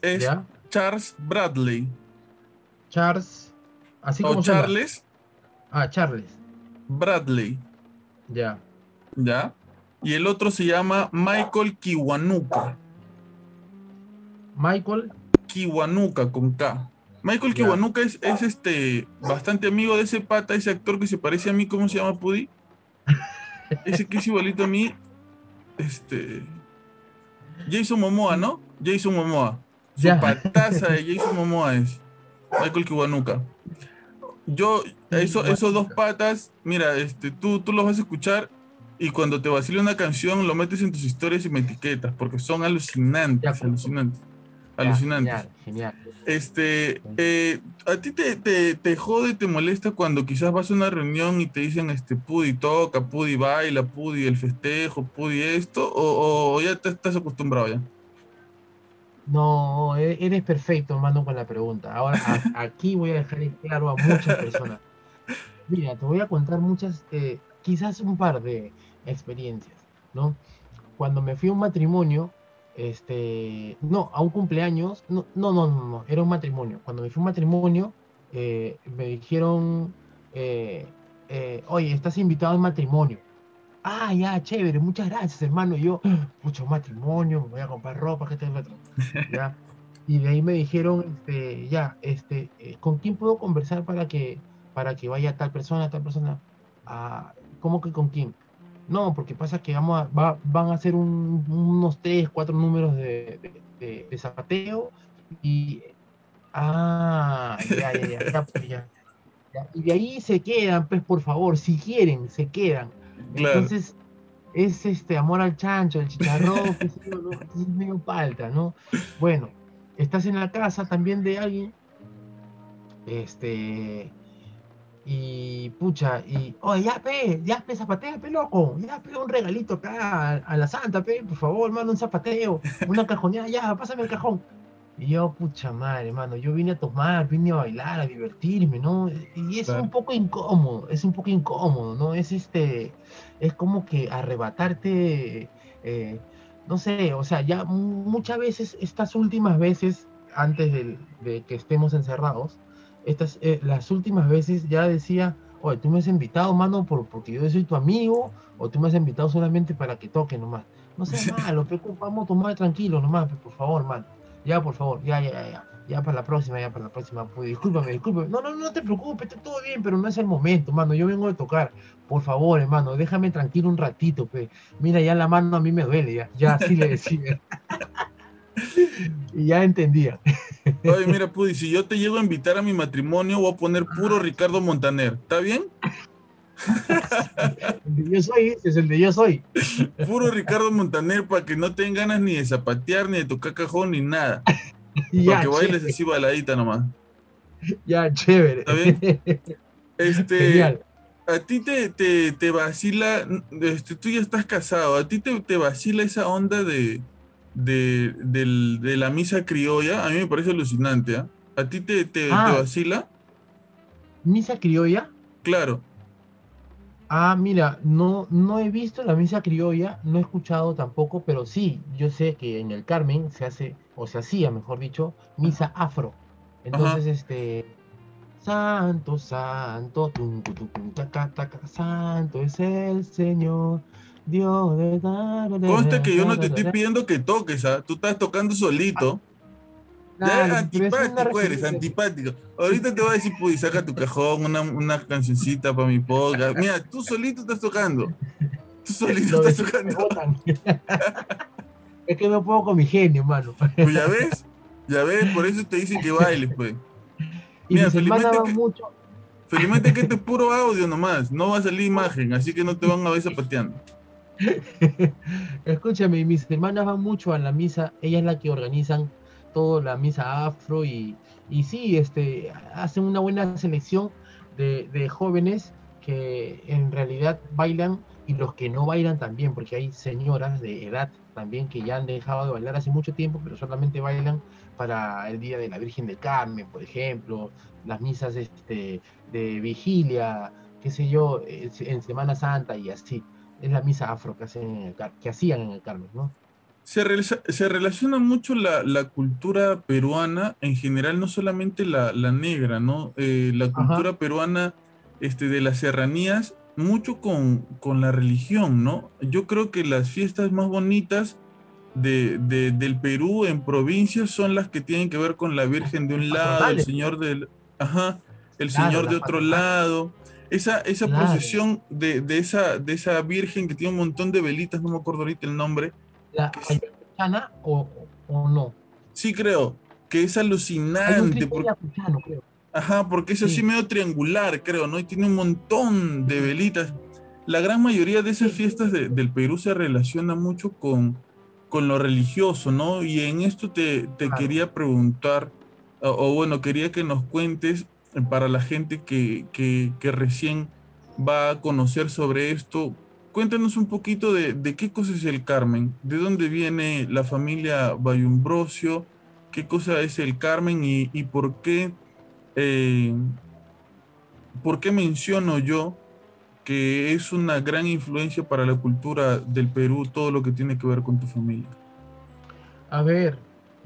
es Charles Bradley. Charles. Así como Charles. Ah, Charles. Bradley. Ya. ¿Ya? Y el otro se llama Michael Kiwanuka. Michael Kiwanuka con K. Michael Kiwanuka es, este bastante amigo de ese pata, ese actor que se parece a mí, ¿cómo se llama Pudi? ese que es igualito a mí. Este. Jason Momoa, ¿no? Jason Momoa. Su pataza de Jason Momoa es. Michael Kiwanuka. Yo, eso, esos dos patas, mira, este, tú, tú los vas a escuchar y cuando te vacile una canción lo metes en tus historias y me etiquetas, porque son alucinantes, alucinantes. alucinantes. Genial, Este, eh, ¿a ti te, te, te, jode, te molesta cuando quizás vas a una reunión y te dicen, este, Pudi toca, Pudi baila, Pudi el festejo, Pudi esto, o, o ya te estás acostumbrado ya? No, e-, eres perfecto, hermano, con la pregunta. Ahora, aquí voy a dejar claro a muchas personas. Mira, te voy a contar muchas, eh, quizás un par de experiencias, ¿no? Cuando me fui a un matrimonio, este, no, a un cumpleaños, no, no, no, no, era un matrimonio. Cuando me fui a un matrimonio, eh, me dijeron, eh, oye, estás invitado al matrimonio ah, ya, chévere, muchas gracias, hermano. Y yo, mucho matrimonio, voy a comprar ropa, que te ¿Ya? Y de ahí me dijeron, este, ya, este, eh, ¿con quién puedo conversar para que, para que vaya tal persona, tal persona? Ah, ¿Cómo que con quién? No, porque pasa que vamos a, van a hacer unos tres, cuatro números de, de, zapateo y... Ah, ya, ya, ya, pues, ya, ya. Y de ahí se quedan, pues por favor, si quieren, se quedan entonces, es este amor al chancho, el chicharrón, que es medio palta, ¿no? Bueno, estás en la casa también de alguien, este, y pucha, y, oye, ya pe, ya pe, zapatea, pe, loco, ya pe, un regalito acá a, la santa, pe, por favor, hermano, un zapateo, una cajoneada, ya, pásame el cajón. Y yo, pucha madre, hermano, yo vine a tomar, vine a bailar, a divertirme, ¿no? Y es un poco incómodo, es un poco incómodo, ¿no? Es este, es como que arrebatarte, eh, no sé, o sea, ya muchas veces, estas últimas veces, antes de, que estemos encerrados, estas, eh, las últimas veces ya decía, oye, tú me has invitado, mano, por, porque yo soy tu amigo, o tú me has invitado solamente para que toque nomás. No sé, malo, vamos a tomar tranquilo nomás, por favor, mano. Ya, por favor, ya, ya, ya, ya. para la próxima, ya para la próxima. Pues, discúlpame, discúlpame. No, no, no te preocupes, está todo bien, pero no es el momento, mano. Yo vengo de tocar. Por favor, hermano, déjame tranquilo un ratito, pues. Mira, ya la mano a mí me duele, ya. Ya así le decía. y ya entendía. Oye, mira, Pudi, si yo te llego a invitar a mi matrimonio, voy a poner puro Ricardo Montaner. ¿Está bien? el de yo soy, es el de yo soy. Puro Ricardo Montaner para que no tengan ganas ni de zapatear, ni de tocar cajón, ni nada. para que bailes así baladita nomás. Ya, chévere. ¿Está bien? Este, a ti te, te, te vacila, este, tú ya estás casado, a ti te, te vacila esa onda de, de, de, la misa criolla, a mí me parece alucinante, ¿ah? ¿A ti te, te, te ah. vacila? ¿Misa criolla? Claro. Ah, mira, no, no he visto la misa criolla, no he escuchado tampoco, pero sí, yo sé que en el Carmen se hace, o se hacía, mejor dicho, misa afro. Entonces, este, Santo, Santo, tum, tum, Santo es el Señor, Dios de Conste que yo no te estoy pidiendo que toques, ¿ah? tú estás tocando solito. Ya antipático eres, antipático. Ahorita te voy a decir, pues, saca tu cajón, una, una cancioncita para mi podcast. Mira, tú solito estás tocando. Tú solito estás tocando. Es que no puedo con mi genio, hermano. Pues ya ves, ya ves, por eso te dicen que bailes, pues. Mira, felizmente que, mucho. felizmente que este es puro audio nomás, no va a salir imagen, así que no te van a ver zapateando. Escúchame, mis hermanas van mucho a la misa, ellas es la que organizan toda la misa afro y, y sí, este, hacen una buena selección de, de jóvenes que en realidad bailan y los que no bailan también, porque hay señoras de edad también que ya han dejado de bailar hace mucho tiempo, pero solamente bailan para el Día de la Virgen del Carmen, por ejemplo, las misas este, de vigilia, qué sé yo, en Semana Santa y así. Es la misa afro que, hacen en el, que hacían en el Carmen, ¿no? Se, se relaciona mucho la, la, cultura peruana, en general, no solamente la, la negra, ¿no? Eh, la cultura peruana este, de las serranías mucho con, con, la religión, ¿no? Yo creo que las fiestas más bonitas de, del Perú en provincias son las que tienen que ver con la Virgen de un lado, el Señor del, ajá, el Señor de otro lado. Esa, esa procesión de, de, esa, de esa Virgen que tiene un montón de velitas, no me acuerdo ahorita el nombre. ¿La o, o, no? Sí, creo, que es alucinante. creo. Ajá, porque es así medio triangular, creo, ¿no? Y tiene un montón de velitas. La gran mayoría de esas fiestas del Perú se relaciona mucho con, con lo religioso, ¿no? Y en esto te, quería preguntar, o, bueno, quería que nos cuentes eh, para la gente que, recién va a conocer sobre esto, cuéntanos un poquito de, de, qué cosa es el Carmen, de dónde viene la familia Bayumbrosio, qué cosa es el Carmen y, y por qué eh, ¿por qué menciono yo que es una gran influencia para la cultura del Perú todo lo que tiene que ver con tu familia? A ver,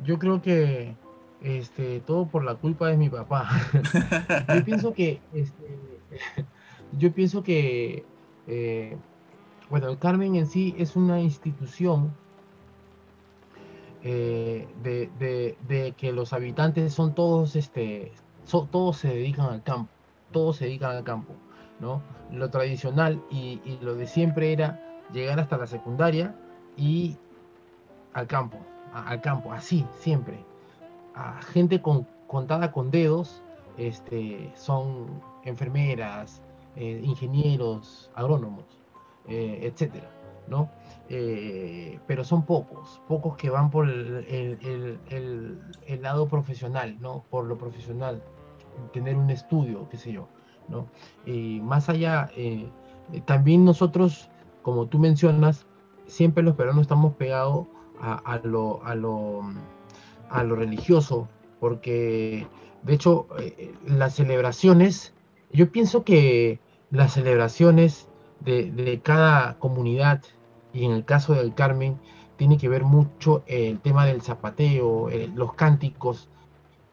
yo creo que este, todo por la culpa de mi papá. yo pienso que, este, yo pienso que, eh, bueno, el Carmen en sí es una institución eh, de, que los habitantes son todos este, todos se dedican al campo, todos se dedican al campo, ¿no? Lo tradicional y, lo de siempre era llegar hasta la secundaria y al campo, al campo, así, siempre. A gente con, contada con dedos, este, son enfermeras, eh, ingenieros, agrónomos, eh, etcétera, ¿no? Eh, pero son pocos, pocos que van por el, el, lado profesional, ¿no? Por lo profesional tener un estudio, qué sé yo, ¿no? Y más allá, eh, también nosotros, como tú mencionas, siempre los peruanos estamos pegados a, lo, a, lo, a lo religioso, porque de hecho eh, las celebraciones, yo pienso que las celebraciones de, cada comunidad, y en el caso del Carmen, tiene que ver mucho el tema del zapateo, los cánticos,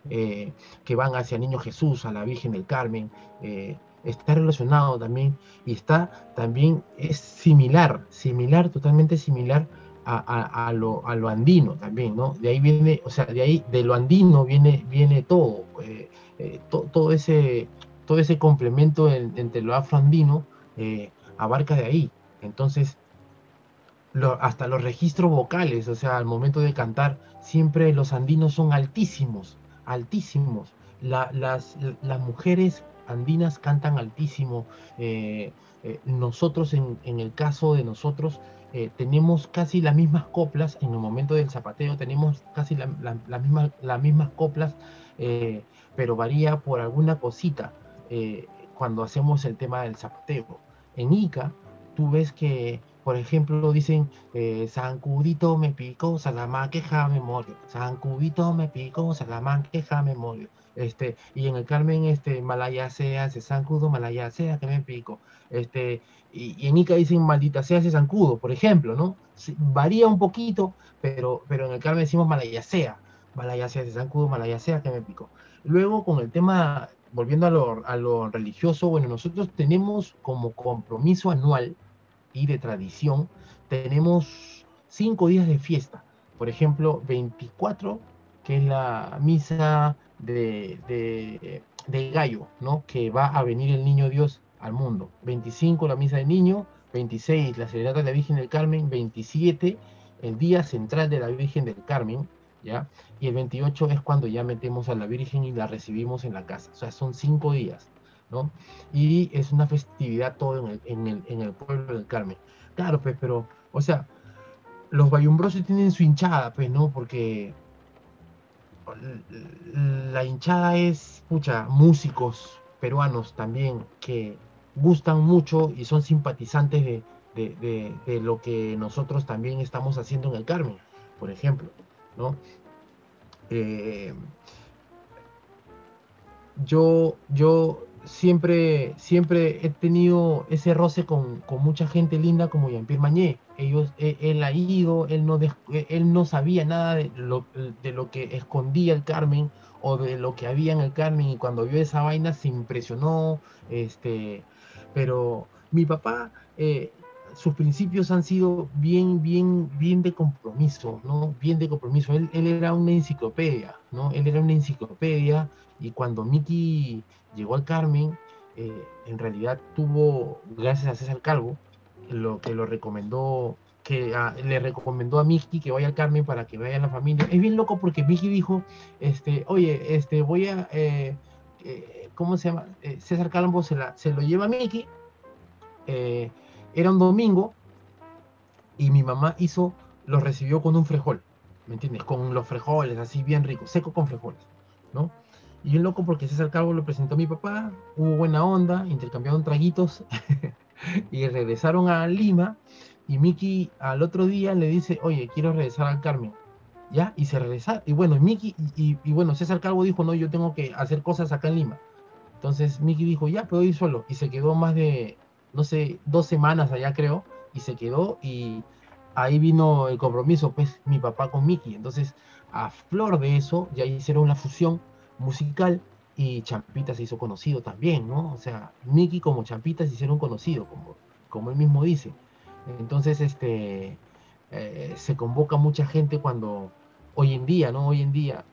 eh, que van hacia Niño Jesús, a la Virgen del Carmen, eh, está relacionado también y está también, es similar, similar, totalmente similar a, lo, a andino también, ¿no? De ahí viene, o sea, de ahí, de lo andino viene, viene todo, eh, todo, ese, todo ese complemento entre lo afroandino abarca de ahí. Entonces, hasta los registros vocales, o sea, al momento de cantar, siempre los andinos son altísimos, altísimos. las, mujeres andinas cantan altísimo. Eh, eh, nosotros, en, el caso de nosotros, eh, tenemos casi las mismas coplas, en el momento del zapateo tenemos casi la, misma, las mismas coplas, pero varía por alguna cosita cuando hacemos el tema del zapateo. En Ica, tú ves que por ejemplo, dicen, eh, San Cubito me picó, Salamanca me morio. San Cubito me picó, Salamanca me morio. Este, y en el Carmen, este, Malaya sea, se Cudo, Malaya sea, que me pico. Este, y, en Ica dicen, maldita sea, se Cudo, por ejemplo, ¿no? varía un poquito, pero, pero en el Carmen decimos Malaya sea, Malaya sea, se Cudo, Malaya sea, que me pico. Luego, con el tema, volviendo a lo, a lo religioso, bueno, nosotros tenemos como compromiso anual y de tradición, tenemos cinco días de fiesta. Por ejemplo, 24, que es la misa de, gallo, ¿no? Que va a venir el niño Dios al mundo. 25, la misa del niño. 26, la serenata de la Virgen del Carmen. 27, el día central de la Virgen del Carmen, Y el 28 es cuando ya metemos a la Virgen y la recibimos en la casa. O sea, son cinco días, ¿no? Y es una festividad todo en el, en el, pueblo del Carmen. Claro, pues, pero, o sea, los bayumbrosos tienen su hinchada, pues, ¿no? Porque la hinchada es, pucha, músicos peruanos también que gustan mucho y son simpatizantes de, de, lo que nosotros también estamos haciendo en el Carmen, por ejemplo, ¿no? Eh, yo, yo siempre, siempre he tenido ese roce con, mucha gente linda como Jean-Pierre Mañé. Ellos, e, él, ha ido, él no, él no sabía nada de lo, de lo que escondía el Carmen o de lo que había en el Carmen y cuando vio esa vaina se impresionó, este, pero mi papá eh, sus principios han sido bien, bien, bien de compromiso, ¿no? Bien de compromiso. Él, era una enciclopedia, ¿no? Él era una enciclopedia y cuando Miki llegó al Carmen, eh, en realidad tuvo, gracias a César Calvo, lo que lo recomendó, que le recomendó a Miki que vaya al Carmen para que vaya a la familia. Es bien loco porque Miki dijo, este, oye, este, voy a, eh, eh, ¿cómo se llama? César Calvo se, la, se lo lleva a Miki. Era un domingo y mi mamá hizo, lo recibió con un frejol, ¿me entiendes? Con los frejoles, así bien ricos, seco con frejoles, ¿no? Y yo loco porque César Calvo lo presentó a mi papá, hubo buena onda, intercambiaron traguitos y regresaron a Lima y Miki al otro día le dice, oye, quiero regresar al Carmen. ¿Ya? Y se regresa. Y bueno, Miki, y, y, bueno, César Calvo dijo, no, yo tengo que hacer cosas acá en Lima. Entonces Miki dijo, ya, puedo ir solo. Y se quedó más de, no sé, dos semanas allá creo, y se quedó y ahí vino el compromiso, pues mi papá con Mickey. Entonces, a flor de eso, ya hicieron una fusión musical y Champita se hizo conocido también, ¿no? O sea, Mickey como Champita se hicieron conocido, como, como él mismo dice. Entonces, este, eh, se convoca mucha gente cuando, hoy en día, ¿no? Hoy en día,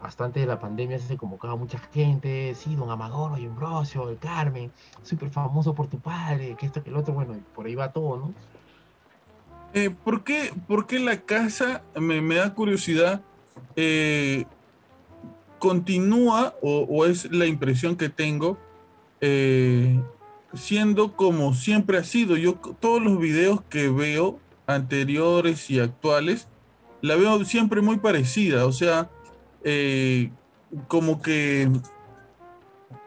hasta antes de la pandemia se convocaba mucha gente, sí, don Amador, y Ambrosio, el Carmen, súper famoso por tu padre, que esto, que el otro, bueno, por ahí va todo, ¿no? Eh, ¿por, qué, ¿por, qué, la casa, me, me da curiosidad, eh, continúa, o, es la impresión que tengo, eh, siendo como siempre ha sido? Yo todos los videos que veo, anteriores y actuales, la veo siempre muy parecida, o sea, eh, como que,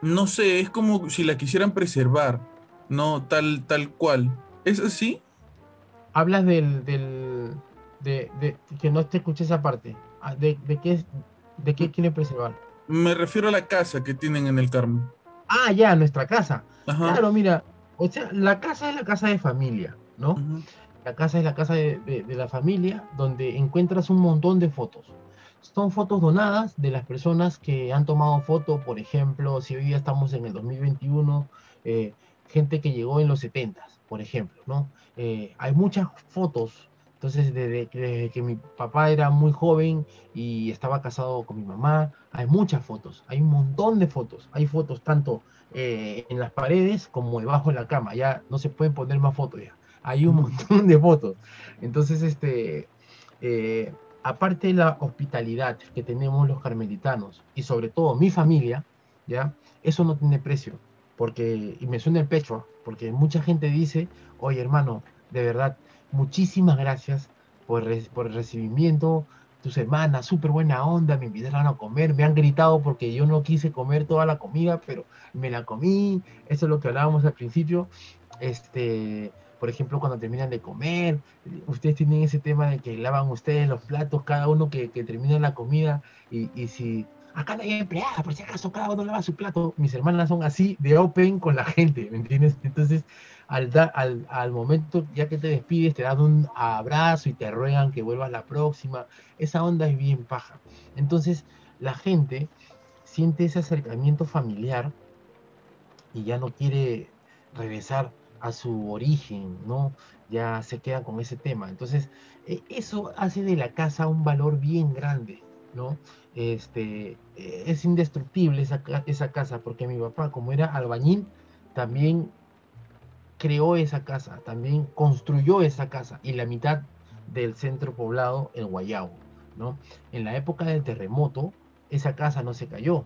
no sé, es como si la quisieran preservar, no tal, tal cual. ¿Es así? Hablas del, del de, que no te escuché esa parte. Ah, ¿De, de qué, de qué quieren preservar? Me refiero a la casa que tienen en el Carmen. Ah, ya, nuestra casa. Claro, mira, o sea, la casa es la casa de familia, ¿no? La casa es la casa de, de, la familia donde encuentras un montón de fotos son fotos donadas de las personas que han tomado foto, por ejemplo, si hoy día estamos en el 2021, eh, gente que llegó en los 70, por ejemplo, ¿no? Eh, hay muchas fotos, entonces desde, que mi papá era muy joven y estaba casado con mi mamá, hay muchas fotos, hay un montón de fotos, hay fotos tanto eh, en las paredes como debajo de la cama, ya no se pueden poner más fotos ya, hay un montón de fotos, entonces este aparte de la hospitalidad que tenemos los carmelitanos y sobre todo mi familia, ¿ya? Eso no tiene precio, porque, y me suena el pecho, porque mucha gente dice, oye hermano, de verdad, muchísimas gracias por, el recibimiento, tus hermanas, súper buena onda, me invitaron a comer, me han gritado porque yo no quise comer toda la comida, pero me la comí, eso es lo que hablábamos al principio, este, por ejemplo, cuando terminan de comer, ustedes tienen ese tema de que lavan ustedes los platos, cada uno que, termina la comida, y, si acá no hay empleada, por si acaso cada uno lava su plato, mis hermanas son así de open con la gente, ¿me entiendes? Entonces, al, al, al momento ya que te despides, te dan un abrazo y te ruegan que vuelvas la próxima, esa onda es bien paja. Entonces, la gente siente ese acercamiento familiar y ya no quiere regresar a su origen, ¿no? Ya se quedan con ese tema. Entonces, e, eso hace de la casa un valor bien grande, ¿no? Este, e, es indestructible esa, esa casa, porque mi papá, como era albañil, también creó esa casa, también construyó esa casa, y la mitad del centro poblado, el Guayabo, ¿no? En la época del terremoto, esa casa no se cayó,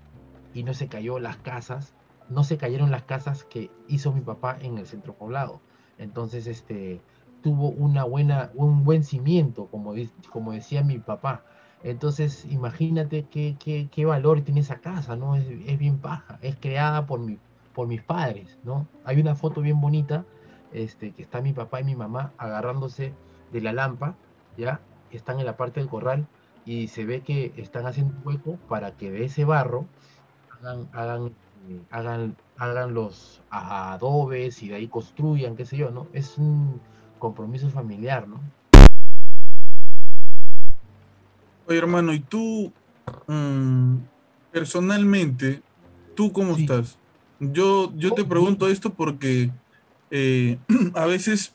y no se cayó las casas, no se cayeron las casas que hizo mi papá en el centro poblado. Entonces, este, tuvo una buena, un buen cimiento, como, como decía mi papá. Entonces, imagínate qué, qué, qué valor tiene esa casa, ¿no? Es, es, bien baja, es creada por, mi, por mis padres, ¿no? Hay una foto bien bonita, este, que está mi papá y mi mamá agarrándose de la lámpara, ¿ya? Están en la parte del corral y se ve que están haciendo hueco para que de ese barro hagan, hagan, hagan los adobes y de ahí construyan, qué sé yo, ¿no? Es un compromiso familiar, ¿no? Oye, hermano, ¿y tú, mmm, personalmente, tú cómo sí. estás? Yo, yo te pregunto esto porque eh, a veces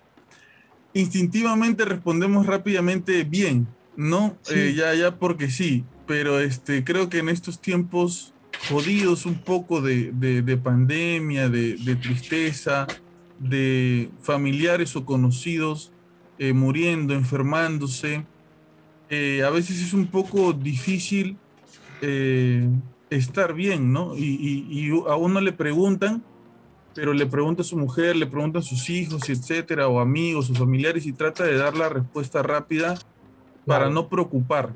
instintivamente respondemos rápidamente bien, ¿no? Sí. Eh, ya, ya porque sí, pero este, creo que en estos tiempos jodidos un poco de, de, de pandemia, de, de, tristeza, de familiares o conocidos eh, muriendo, enfermándose, eh, a veces es un poco difícil eh, estar bien, ¿no? Y, y, y, a uno le preguntan, pero le pregunta a su mujer, le preguntan a sus hijos, etcétera, o amigos o familiares, y trata de dar la respuesta rápida para no preocupar.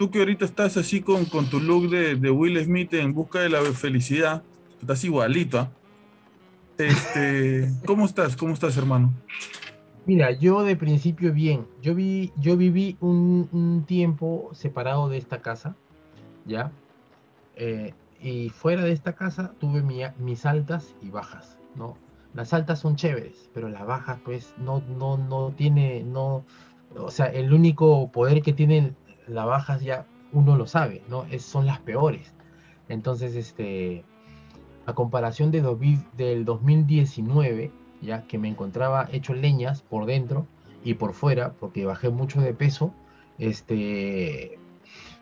Tú que ahorita estás así con, con tu look de, de, Will Smith en busca de la felicidad, estás igualito, ¿eh? Este, ¿Cómo estás? ¿Cómo estás, hermano? Mira, yo de principio bien. Yo vi, yo viví un, un tiempo separado de esta casa, ¿ya? Eh, y fuera de esta casa tuve mi, mis altas y bajas, ¿no? Las altas son chéveres, pero las bajas, pues, no, no, no tiene, no, o sea, el único poder que tienen las bajas ya uno lo sabe, ¿no? Es, son las peores. Entonces, este, a comparación de del 2019, ya que me encontraba hecho leñas por dentro y por fuera, porque bajé mucho de peso, este,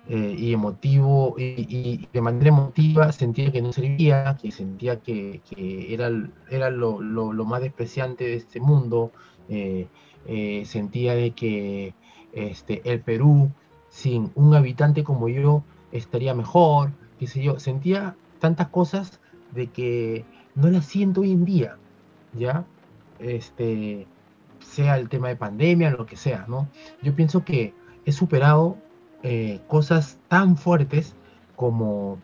eh, y emotivo, y, y, de manera emotiva sentía que no servía, que sentía que, era, era lo, más despreciante de este mundo, eh, eh, sentía de que este, el Perú sin un habitante como yo estaría mejor, qué sé yo, sentía tantas cosas de que no las siento hoy en día, ¿ya? Este, sea el tema de pandemia, lo que sea, ¿no? Yo pienso que he superado eh, cosas tan fuertes como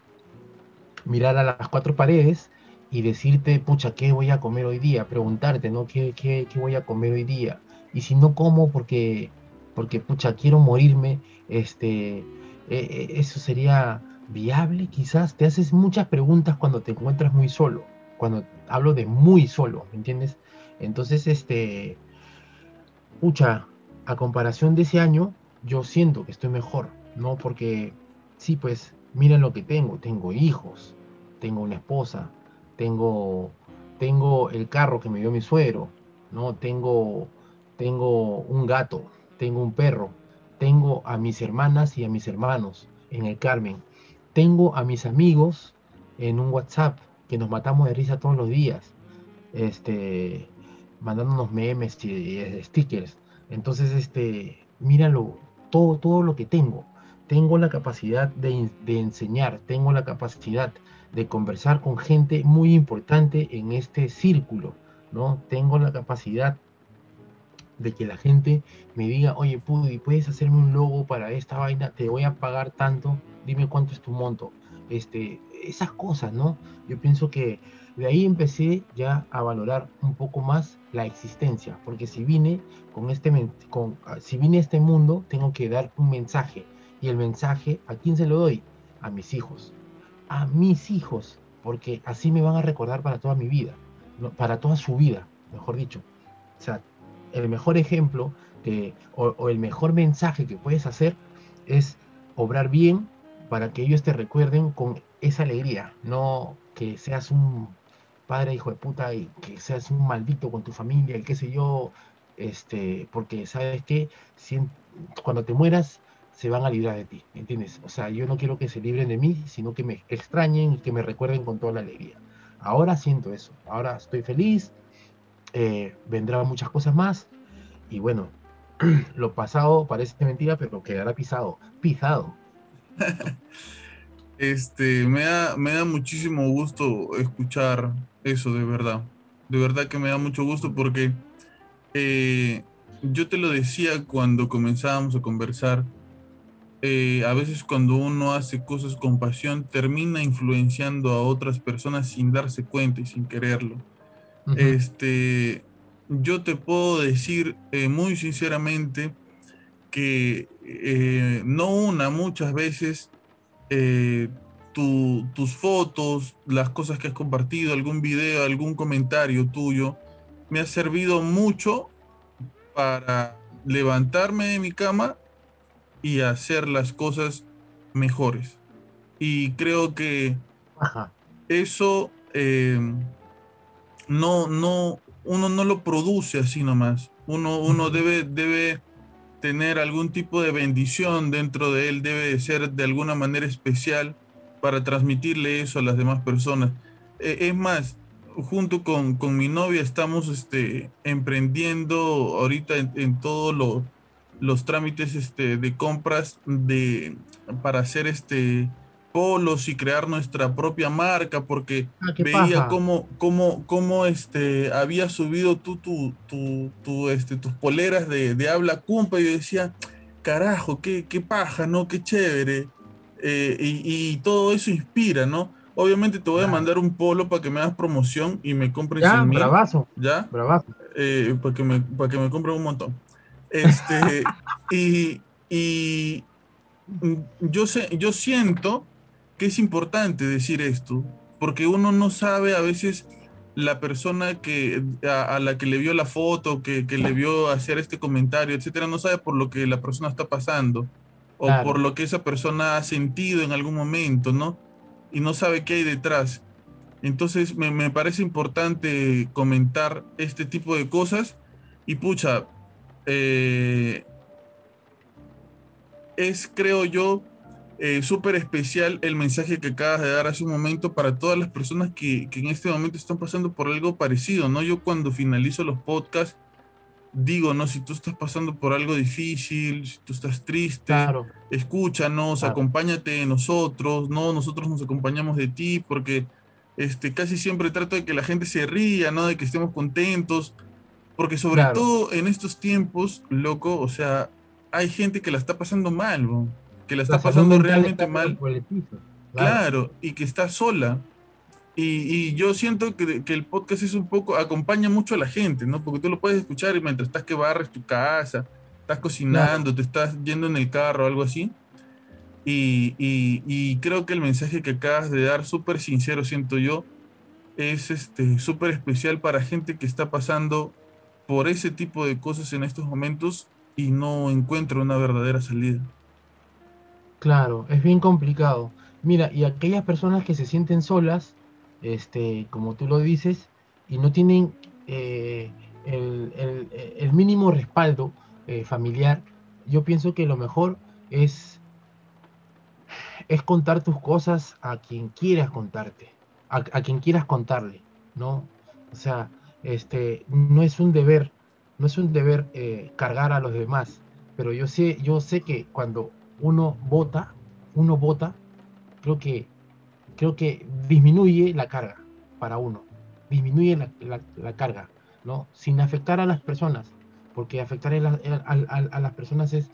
mirar a las cuatro paredes y decirte, pucha, ¿qué voy a comer hoy día? Preguntarte, ¿no? ¿Qué, qué, qué voy a comer hoy día? Y si no como porque, porque pucha, quiero morirme, este, eh, eso sería viable quizás. Te haces muchas preguntas cuando te encuentras muy solo, cuando hablo de muy solo, ¿me entiendes? Entonces, este, pucha, a comparación de ese año, yo siento que estoy mejor, ¿no? Porque sí, pues, miren lo que tengo, tengo hijos, tengo una esposa, tengo, tengo el carro que me dio mi suegro, ¿no? Tengo, tengo un gato, tengo un perro, tengo a mis hermanas y a mis hermanos en el Carmen, tengo a mis amigos en un WhatsApp que nos matamos de risa todos los días, este, mandándonos memes y, y stickers. Entonces, este, míralo, todo, todo lo que tengo. Tengo la capacidad de, de, enseñar, tengo la capacidad de conversar con gente muy importante en este círculo, ¿no? Tengo la capacidad de que la gente me diga, oye, Pudi, ¿puedes hacerme un logo para esta vaina? Te voy a pagar tanto, dime cuánto es tu monto. Este, esas cosas, ¿no? Yo pienso que de ahí empecé ya a valorar un poco más la existencia, porque si vine con este con, si vine a este mundo, tengo que dar un mensaje. Y el mensaje, ¿a quién se lo doy? A mis hijos. A mis hijos, porque así me van a recordar para toda mi vida, para toda su vida, mejor dicho. O sea, el mejor ejemplo que, o, o el mejor mensaje que puedes hacer es obrar bien para que ellos te recuerden con esa alegría, no que seas un padre hijo de puta y que seas un maldito con tu familia y qué sé yo, este, porque sabes que si, cuando te mueras se van a librar de ti, ¿entiendes? O sea, yo no quiero que se libren de mí, sino que me extrañen y que me recuerden con toda la alegría. Ahora siento eso, ahora estoy feliz, eh, vendrán muchas cosas más y bueno, lo pasado parece mentira, pero quedará pisado, pisado. Este, me da, me da muchísimo gusto escuchar eso, de verdad. De verdad que me da mucho gusto porque eh, yo te lo decía cuando comenzábamos a conversar. Eh, a veces cuando uno hace cosas con pasión, termina influenciando a otras personas sin darse cuenta y sin quererlo. Este, yo te puedo decir eh, muy sinceramente que no una, muchas veces eh, tus fotos, las cosas que has compartido, algún video, algún comentario tuyo, me ha servido mucho para levantarme de mi cama y hacer las cosas mejores. Y creo que eso eh, no, no, uno no lo produce así nomás. Uno, uno debe, debe tener algún tipo de bendición dentro de él, debe ser de alguna manera especial para transmitirle eso a las demás personas. E, es más, junto con, mi novia estamos este, emprendiendo ahorita en, todos los trámites este, de compras de, para hacer este, polos y crear nuestra propia marca, porque ah, veía cómo, cómo, cómo, este, había subido tú tu, tu, este, tus poleras de, de, habla cumpa y yo decía, carajo, qué, qué paja, ¿no? Qué chévere. Eh, y, todo eso inspira, ¿no? Obviamente te voy a mandar un polo para que me hagas promoción y me compres ya, bravazo, ¿Ya? Bravazo. Eh, para, que me, para que me compren un montón. Este, y, y yo, sé, yo siento que es importante decir esto, porque uno no sabe a veces la persona que a, la que le vio la foto, que, que, le vio hacer este comentario, etcétera, no sabe por lo que la persona está pasando o por lo que esa persona ha sentido en algún momento, ¿no? Y no sabe qué hay detrás. Entonces me, me parece importante comentar este tipo de cosas y pucha, eh, es creo yo eh, súper especial el mensaje que acabas de dar hace un momento para todas las personas que, que, en este momento están pasando por algo parecido, ¿no? Yo cuando finalizo los podcasts digo, ¿no? Si tú estás pasando por algo difícil, si tú estás triste, escúchanos, acompáñate de nosotros, ¿no? Nosotros nos acompañamos de ti porque este, casi siempre trato de que la gente se ría, ¿no? De que estemos contentos, porque sobre todo en estos tiempos, loco, o sea, hay gente que la está pasando mal, ¿no? Que la está pasando realmente mal. Claro. y que está sola. Y, yo siento que, el podcast es un poco, acompaña mucho a la gente, ¿no? Porque tú lo puedes escuchar y mientras estás que barres tu casa, estás cocinando, te estás yendo en el carro o algo así. Y, y creo que el mensaje que acabas de dar, súper sincero, siento yo, es este súper especial para gente que está pasando por ese tipo de cosas en estos momentos y no encuentra una verdadera salida. Claro, es bien complicado. Mira, y aquellas personas que se sienten solas, este, como tú lo dices, y no tienen eh, el, mínimo respaldo eh, familiar, yo pienso que lo mejor es, es contar tus cosas a quien quieras contarte, a, quien quieras contarle, ¿no? O sea, este, no es un deber, no es un deber eh, cargar a los demás, pero yo sé, yo sé que cuando uno vota, uno vota, creo que, creo que disminuye la carga para uno, disminuye la, carga, ¿no? Sin afectar a las personas, porque afectar a, las personas es,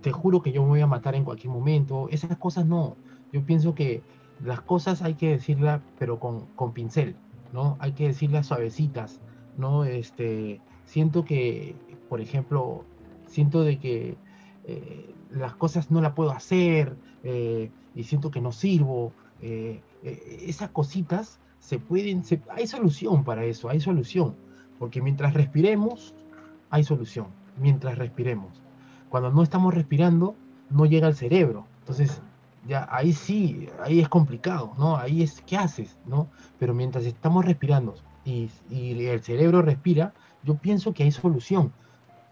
te juro que yo me voy a matar en cualquier momento, esas cosas no, yo pienso que las cosas hay que decirlas, pero con, con pincel, ¿no? Hay que decirlas suavecitas, ¿no? Este, siento que, por ejemplo, siento de que eh, las cosas no las puedo hacer eh, y siento que no sirvo. Eh, esas cositas se pueden, hay solución para eso, hay solución, porque mientras respiremos, hay solución, mientras respiremos. Cuando no estamos respirando, no llega al cerebro. Entonces, ya ahí sí, ahí es complicado, ¿no? Ahí es, ¿qué haces? ¿no? Pero mientras estamos respirando y, y el cerebro respira, yo pienso que hay solución.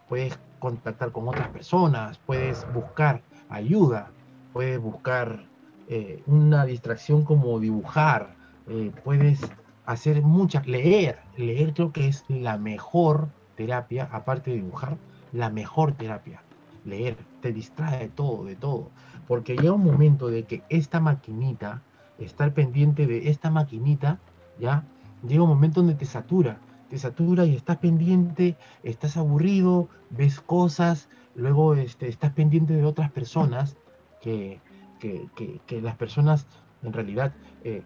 Puedes contactar con otras personas, puedes buscar ayuda, puedes buscar eh, una distracción como dibujar, eh, puedes hacer muchas, leer, leer creo que es la mejor terapia, aparte de dibujar, la mejor terapia. Leer te distrae de todo, de todo. Porque llega un momento de que esta maquinita, estar pendiente de esta maquinita, ya, llega un momento donde te satura, te satura y estás pendiente, estás aburrido, ves cosas, luego este, estás pendiente de otras personas, que, que, las personas en realidad, eh,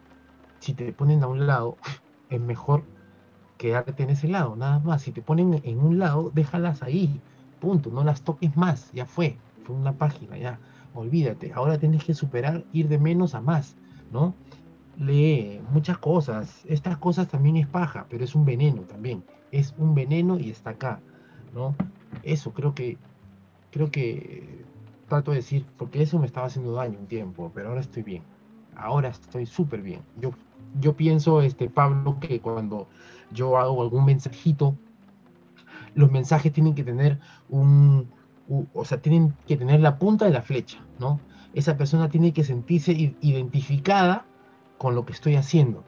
si te ponen a un lado, es mejor quedarte en ese lado, nada más. Si te ponen en un lado, déjalas ahí, punto, no las toques más, ya fue, fue una página, ya, olvídate. Ahora tienes que superar, ir de menos a más, ¿no? Lee muchas cosas, estas cosas también es paja, pero es un veneno también, es un veneno y está acá, ¿no? Eso creo que, creo que trato de decir, porque eso me estaba haciendo daño un tiempo, pero ahora estoy bien, ahora estoy súper bien. Yo, yo pienso, este, Pablo, que cuando yo hago algún mensajito, los mensajes tienen que tener un, o sea, tienen que tener la punta de la flecha, ¿no? Esa persona tiene que sentirse identificada con lo que estoy haciendo.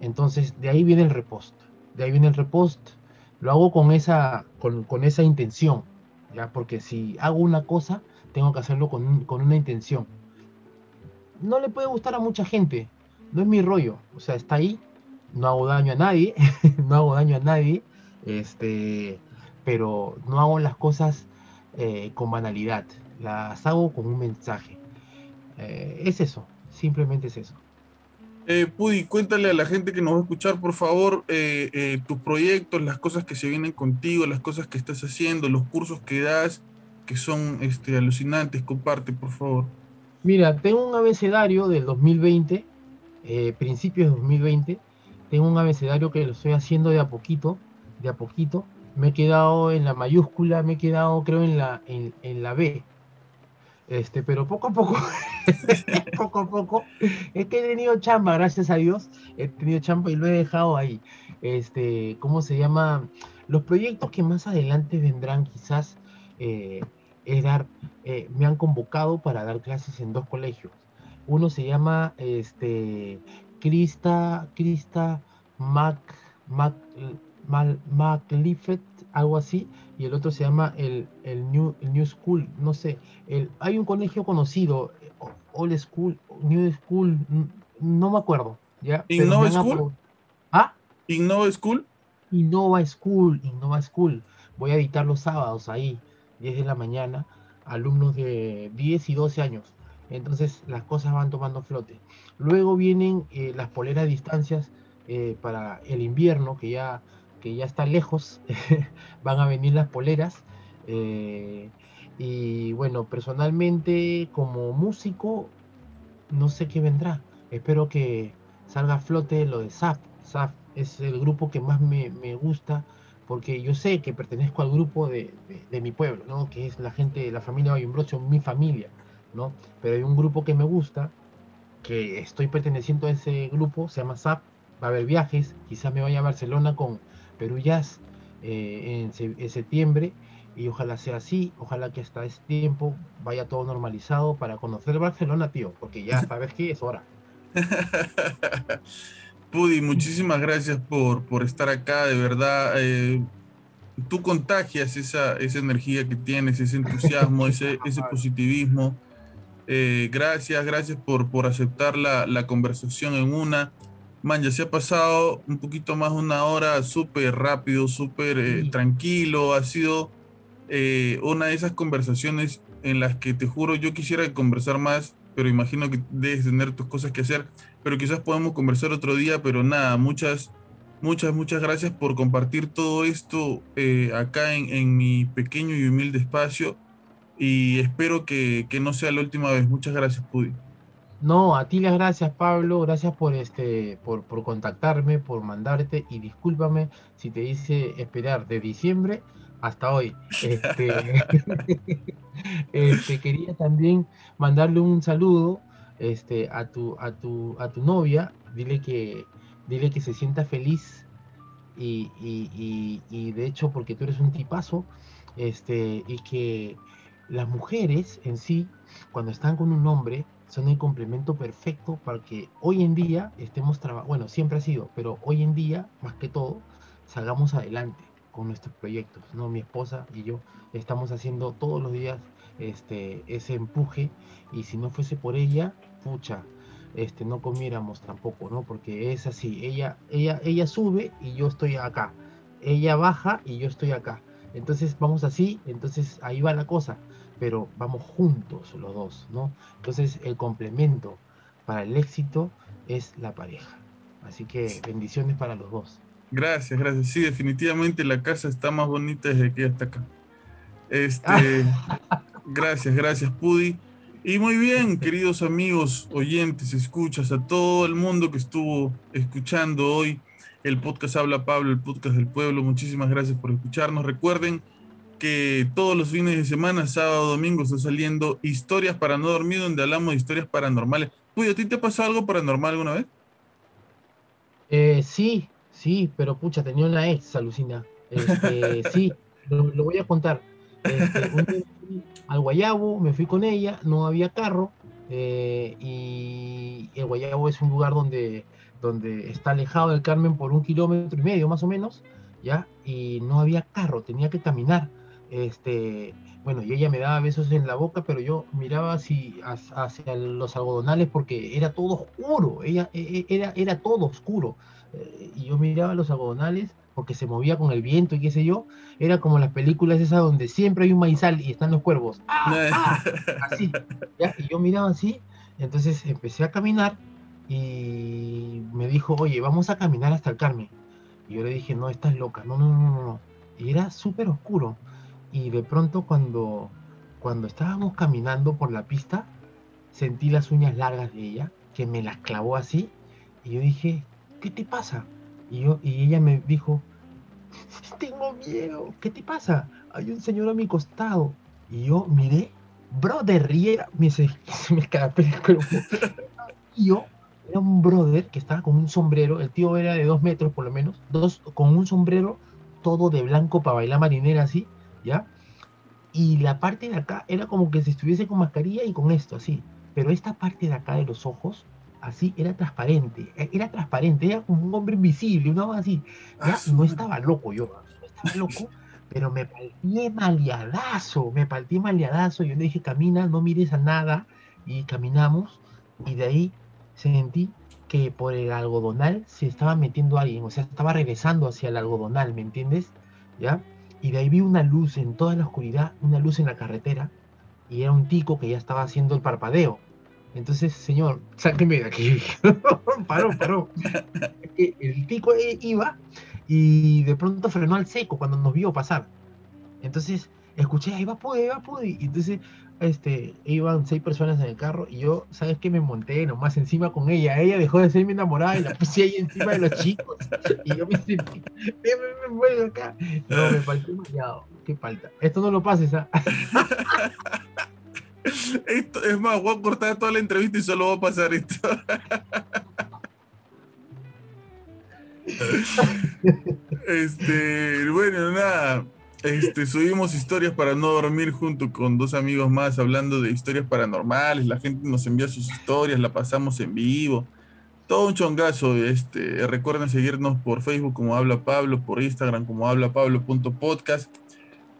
Entonces, de ahí viene el repost. De ahí viene el repost. Lo hago con esa, con, con esa intención, ¿ya? Porque si hago una cosa, tengo que hacerlo con, con una intención. No le puede gustar a mucha gente, no es mi rollo, o sea, está ahí, no hago daño a nadie, no hago daño a nadie, este, pero no hago las cosas eh, con banalidad, las hago con un mensaje. Eh, es eso, simplemente es eso. Eh, Pudi, cuéntale a la gente que nos va a escuchar, por favor, eh, tus proyectos, las cosas que se vienen contigo, las cosas que estás haciendo, los cursos que das, que son este, alucinantes, comparte, por favor. Mira, tengo un abecedario del 2020, principios de 2020, tengo un abecedario que lo estoy haciendo de a poquito, de a poquito. Me he quedado en la mayúscula, me he quedado creo en la, en, la B. Este, pero poco a poco, poco a poco, es que he tenido chamba, gracias a Dios, he tenido chamba y lo he dejado ahí. Este, ¿cómo se llama? Los proyectos que más adelante vendrán quizás eh, dar, eh, me han convocado para dar clases en dos colegios. Uno se llama este, Krista, Krista Mac, Mac, algo así, y el otro se llama el, el, New, New School, no sé, el, hay un colegio conocido, Old School, New School, no me acuerdo, ¿ya? ¿Innova School? ¿Ah? ¿Innova School? Innova School, Innova School. Voy a editar los sábados ahí, 10 de la mañana, alumnos de 10 y 12 años. Entonces las cosas van tomando flote. Luego vienen eh, las poleras distancias eh, para el invierno, que ya, que ya está lejos. van a venir las poleras. Eh, y bueno, personalmente como músico, no sé qué vendrá. Espero que salga a flote lo de SAP. SAP es el grupo que más me, gusta porque yo sé que pertenezco al grupo de, mi pueblo, ¿no? que es la gente de la familia Bayumbrocho, mi familia. ¿no? Pero hay un grupo que me gusta, que estoy perteneciendo a ese grupo, se llama SAP, va a haber viajes, quizás me vaya a Barcelona con Perú Jazz eh, en, septiembre, y ojalá sea así, ojalá que hasta ese tiempo vaya todo normalizado para conocer Barcelona, tío, porque ya sabes que es hora. Pudi, muchísimas gracias por, por estar acá, de verdad. Eh, tú contagias esa, esa energía que tienes, ese entusiasmo, ese, ese positivismo. Eh, gracias, gracias por, por aceptar la, la, conversación en una. Man, ya se ha pasado un poquito más de una hora, súper rápido, súper eh, tranquilo. Ha sido eh, una de esas conversaciones en las que te juro yo quisiera conversar más, pero imagino que debes tener tus cosas que hacer. Pero quizás podemos conversar otro día, pero nada, muchas, muchas, muchas gracias por compartir todo esto acá en, en mi pequeño y humilde espacio y espero que, no sea la última vez. Muchas gracias, Pudi. No, a ti las gracias, Pablo. Gracias por este, por, contactarme, por mandarte y discúlpame si te hice esperar de diciembre hasta hoy. Este, este, quería también mandarle un saludo este, a tu, a tu, a tu novia. Dile que, dile que se sienta feliz y, y, y de hecho porque tú eres un tipazo, este, y que las mujeres en sí, cuando están con un hombre, son el complemento perfecto para que hoy en día estemos trabajando, bueno, siempre ha sido, pero hoy en día, más que todo, salgamos adelante. con nuestros proyectos, ¿no? Mi esposa y yo estamos haciendo todos los días este, ese empuje y si no fuese por ella, pucha, este, no comiéramos tampoco, ¿no? Porque es así, ella, ella, ella sube y yo estoy acá, ella baja y yo estoy acá. Entonces vamos así, entonces ahí va la cosa, pero vamos juntos los dos, ¿no? Entonces el complemento para el éxito es la pareja. Así que bendiciones para los dos. Gracias, gracias. Sí, definitivamente la casa está más bonita desde que está acá. Este, gracias, gracias, Pudi. Y muy bien, queridos amigos, oyentes, escuchas, a todo el mundo que estuvo escuchando hoy el podcast Habla Pablo, el podcast del pueblo. Muchísimas gracias por escucharnos. Recuerden que todos los fines de semana, sábado, domingo, está saliendo historias para no dormir, donde hablamos de historias paranormales. Uy, ¿a ti te pasó algo paranormal alguna vez? Eh, sí, sí, pero pucha, tenía una ex, alucina. Este, sí, lo, voy a contar. Este, al Guayabo, me fui con ella, no había carro, eh, y el Guayabo es un lugar donde, donde está alejado del Carmen por un kilómetro y medio más o menos, ¿ya? Y no había carro, tenía que caminar. Este, bueno, y ella me daba besos en la boca, pero yo miraba así hacia los algodonales porque era todo oscuro, ella, e, e, era, era todo oscuro. Eh, y yo miraba los algodonales porque se movía con el viento y qué sé yo, era como las películas esas donde siempre hay un maizal y están los cuervos. ¡Ah, ah! Así. Y yo miraba así, entonces empecé a caminar y me dijo, oye, vamos a caminar hasta el Carmen. Y yo le dije, no, estás loca, no, no, no, no. no. Y era súper oscuro. Y de pronto cuando, cuando estábamos caminando por la pista, sentí las uñas largas de ella, que me las clavó así. Y yo dije, ¿qué te pasa? Y, yo, y ella me dijo, tengo miedo, ¿qué te pasa? Hay un señor a mi costado. Y yo miré, brother, riera, me, se, se me escapé el cuerpo. Y yo, era un brother que estaba con un sombrero, el tío era de dos metros por lo menos, dos, con un sombrero todo de blanco para bailar marinera así, ¿ya? Y la parte de acá era como que si estuviese con mascarilla y con esto, así. Pero esta parte de acá de los ojos así, era transparente, e, era transparente, era como un hombre invisible, una así. Ya, ah, no estaba loco yo, no estaba loco, pero me partí maleadazo, me partí maleadazo, yo le dije, camina, no mires a nada, y caminamos, y de ahí sentí que por el algodonal se estaba metiendo alguien, o sea, estaba regresando hacia el algodonal, ¿me entiendes? ¿Ya? Y de ahí vi una luz en toda la oscuridad, una luz en la carretera, y era un tico que ya estaba haciendo el parpadeo. Entonces, señor, sáqueme de aquí. paró, paró. el tico iba y de pronto frenó al seco cuando nos vio pasar. Entonces, escuché, ahí va pude, va pude. Y entonces, este, iban seis personas en el carro y yo, ¿sabes qué? Me monté nomás encima con ella. Ella dejó de ser mi enamorada y la puse ahí encima de los chicos. Y yo me sentí, me, me, acá. No, me faltó mareado. ¿Qué falta? Esto no lo pases, ¿ah? Esto, es más, voy a cortar toda la entrevista y solo voy a pasar esto. este, bueno, nada. Este, subimos historias para no dormir junto con dos amigos más hablando de historias paranormales. La gente nos envía sus historias, la pasamos en vivo. Todo un chongazo. Este, recuerden seguirnos por Facebook como Habla Pablo, por Instagram como habla Pablo.podcast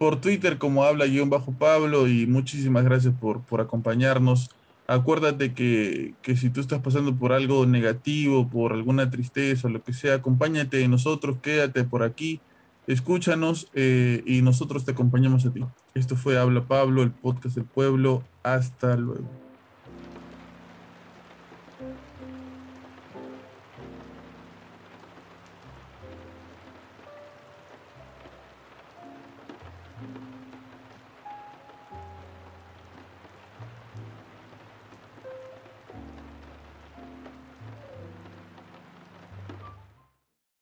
por Twitter como habla-pablo y muchísimas gracias por, por acompañarnos. Acuérdate que, si tú estás pasando por algo negativo, por alguna tristeza o lo que sea, acompáñate de nosotros, quédate por aquí, escúchanos eh, y nosotros te acompañamos a ti. Esto fue Habla Pablo, el podcast del pueblo. Hasta luego.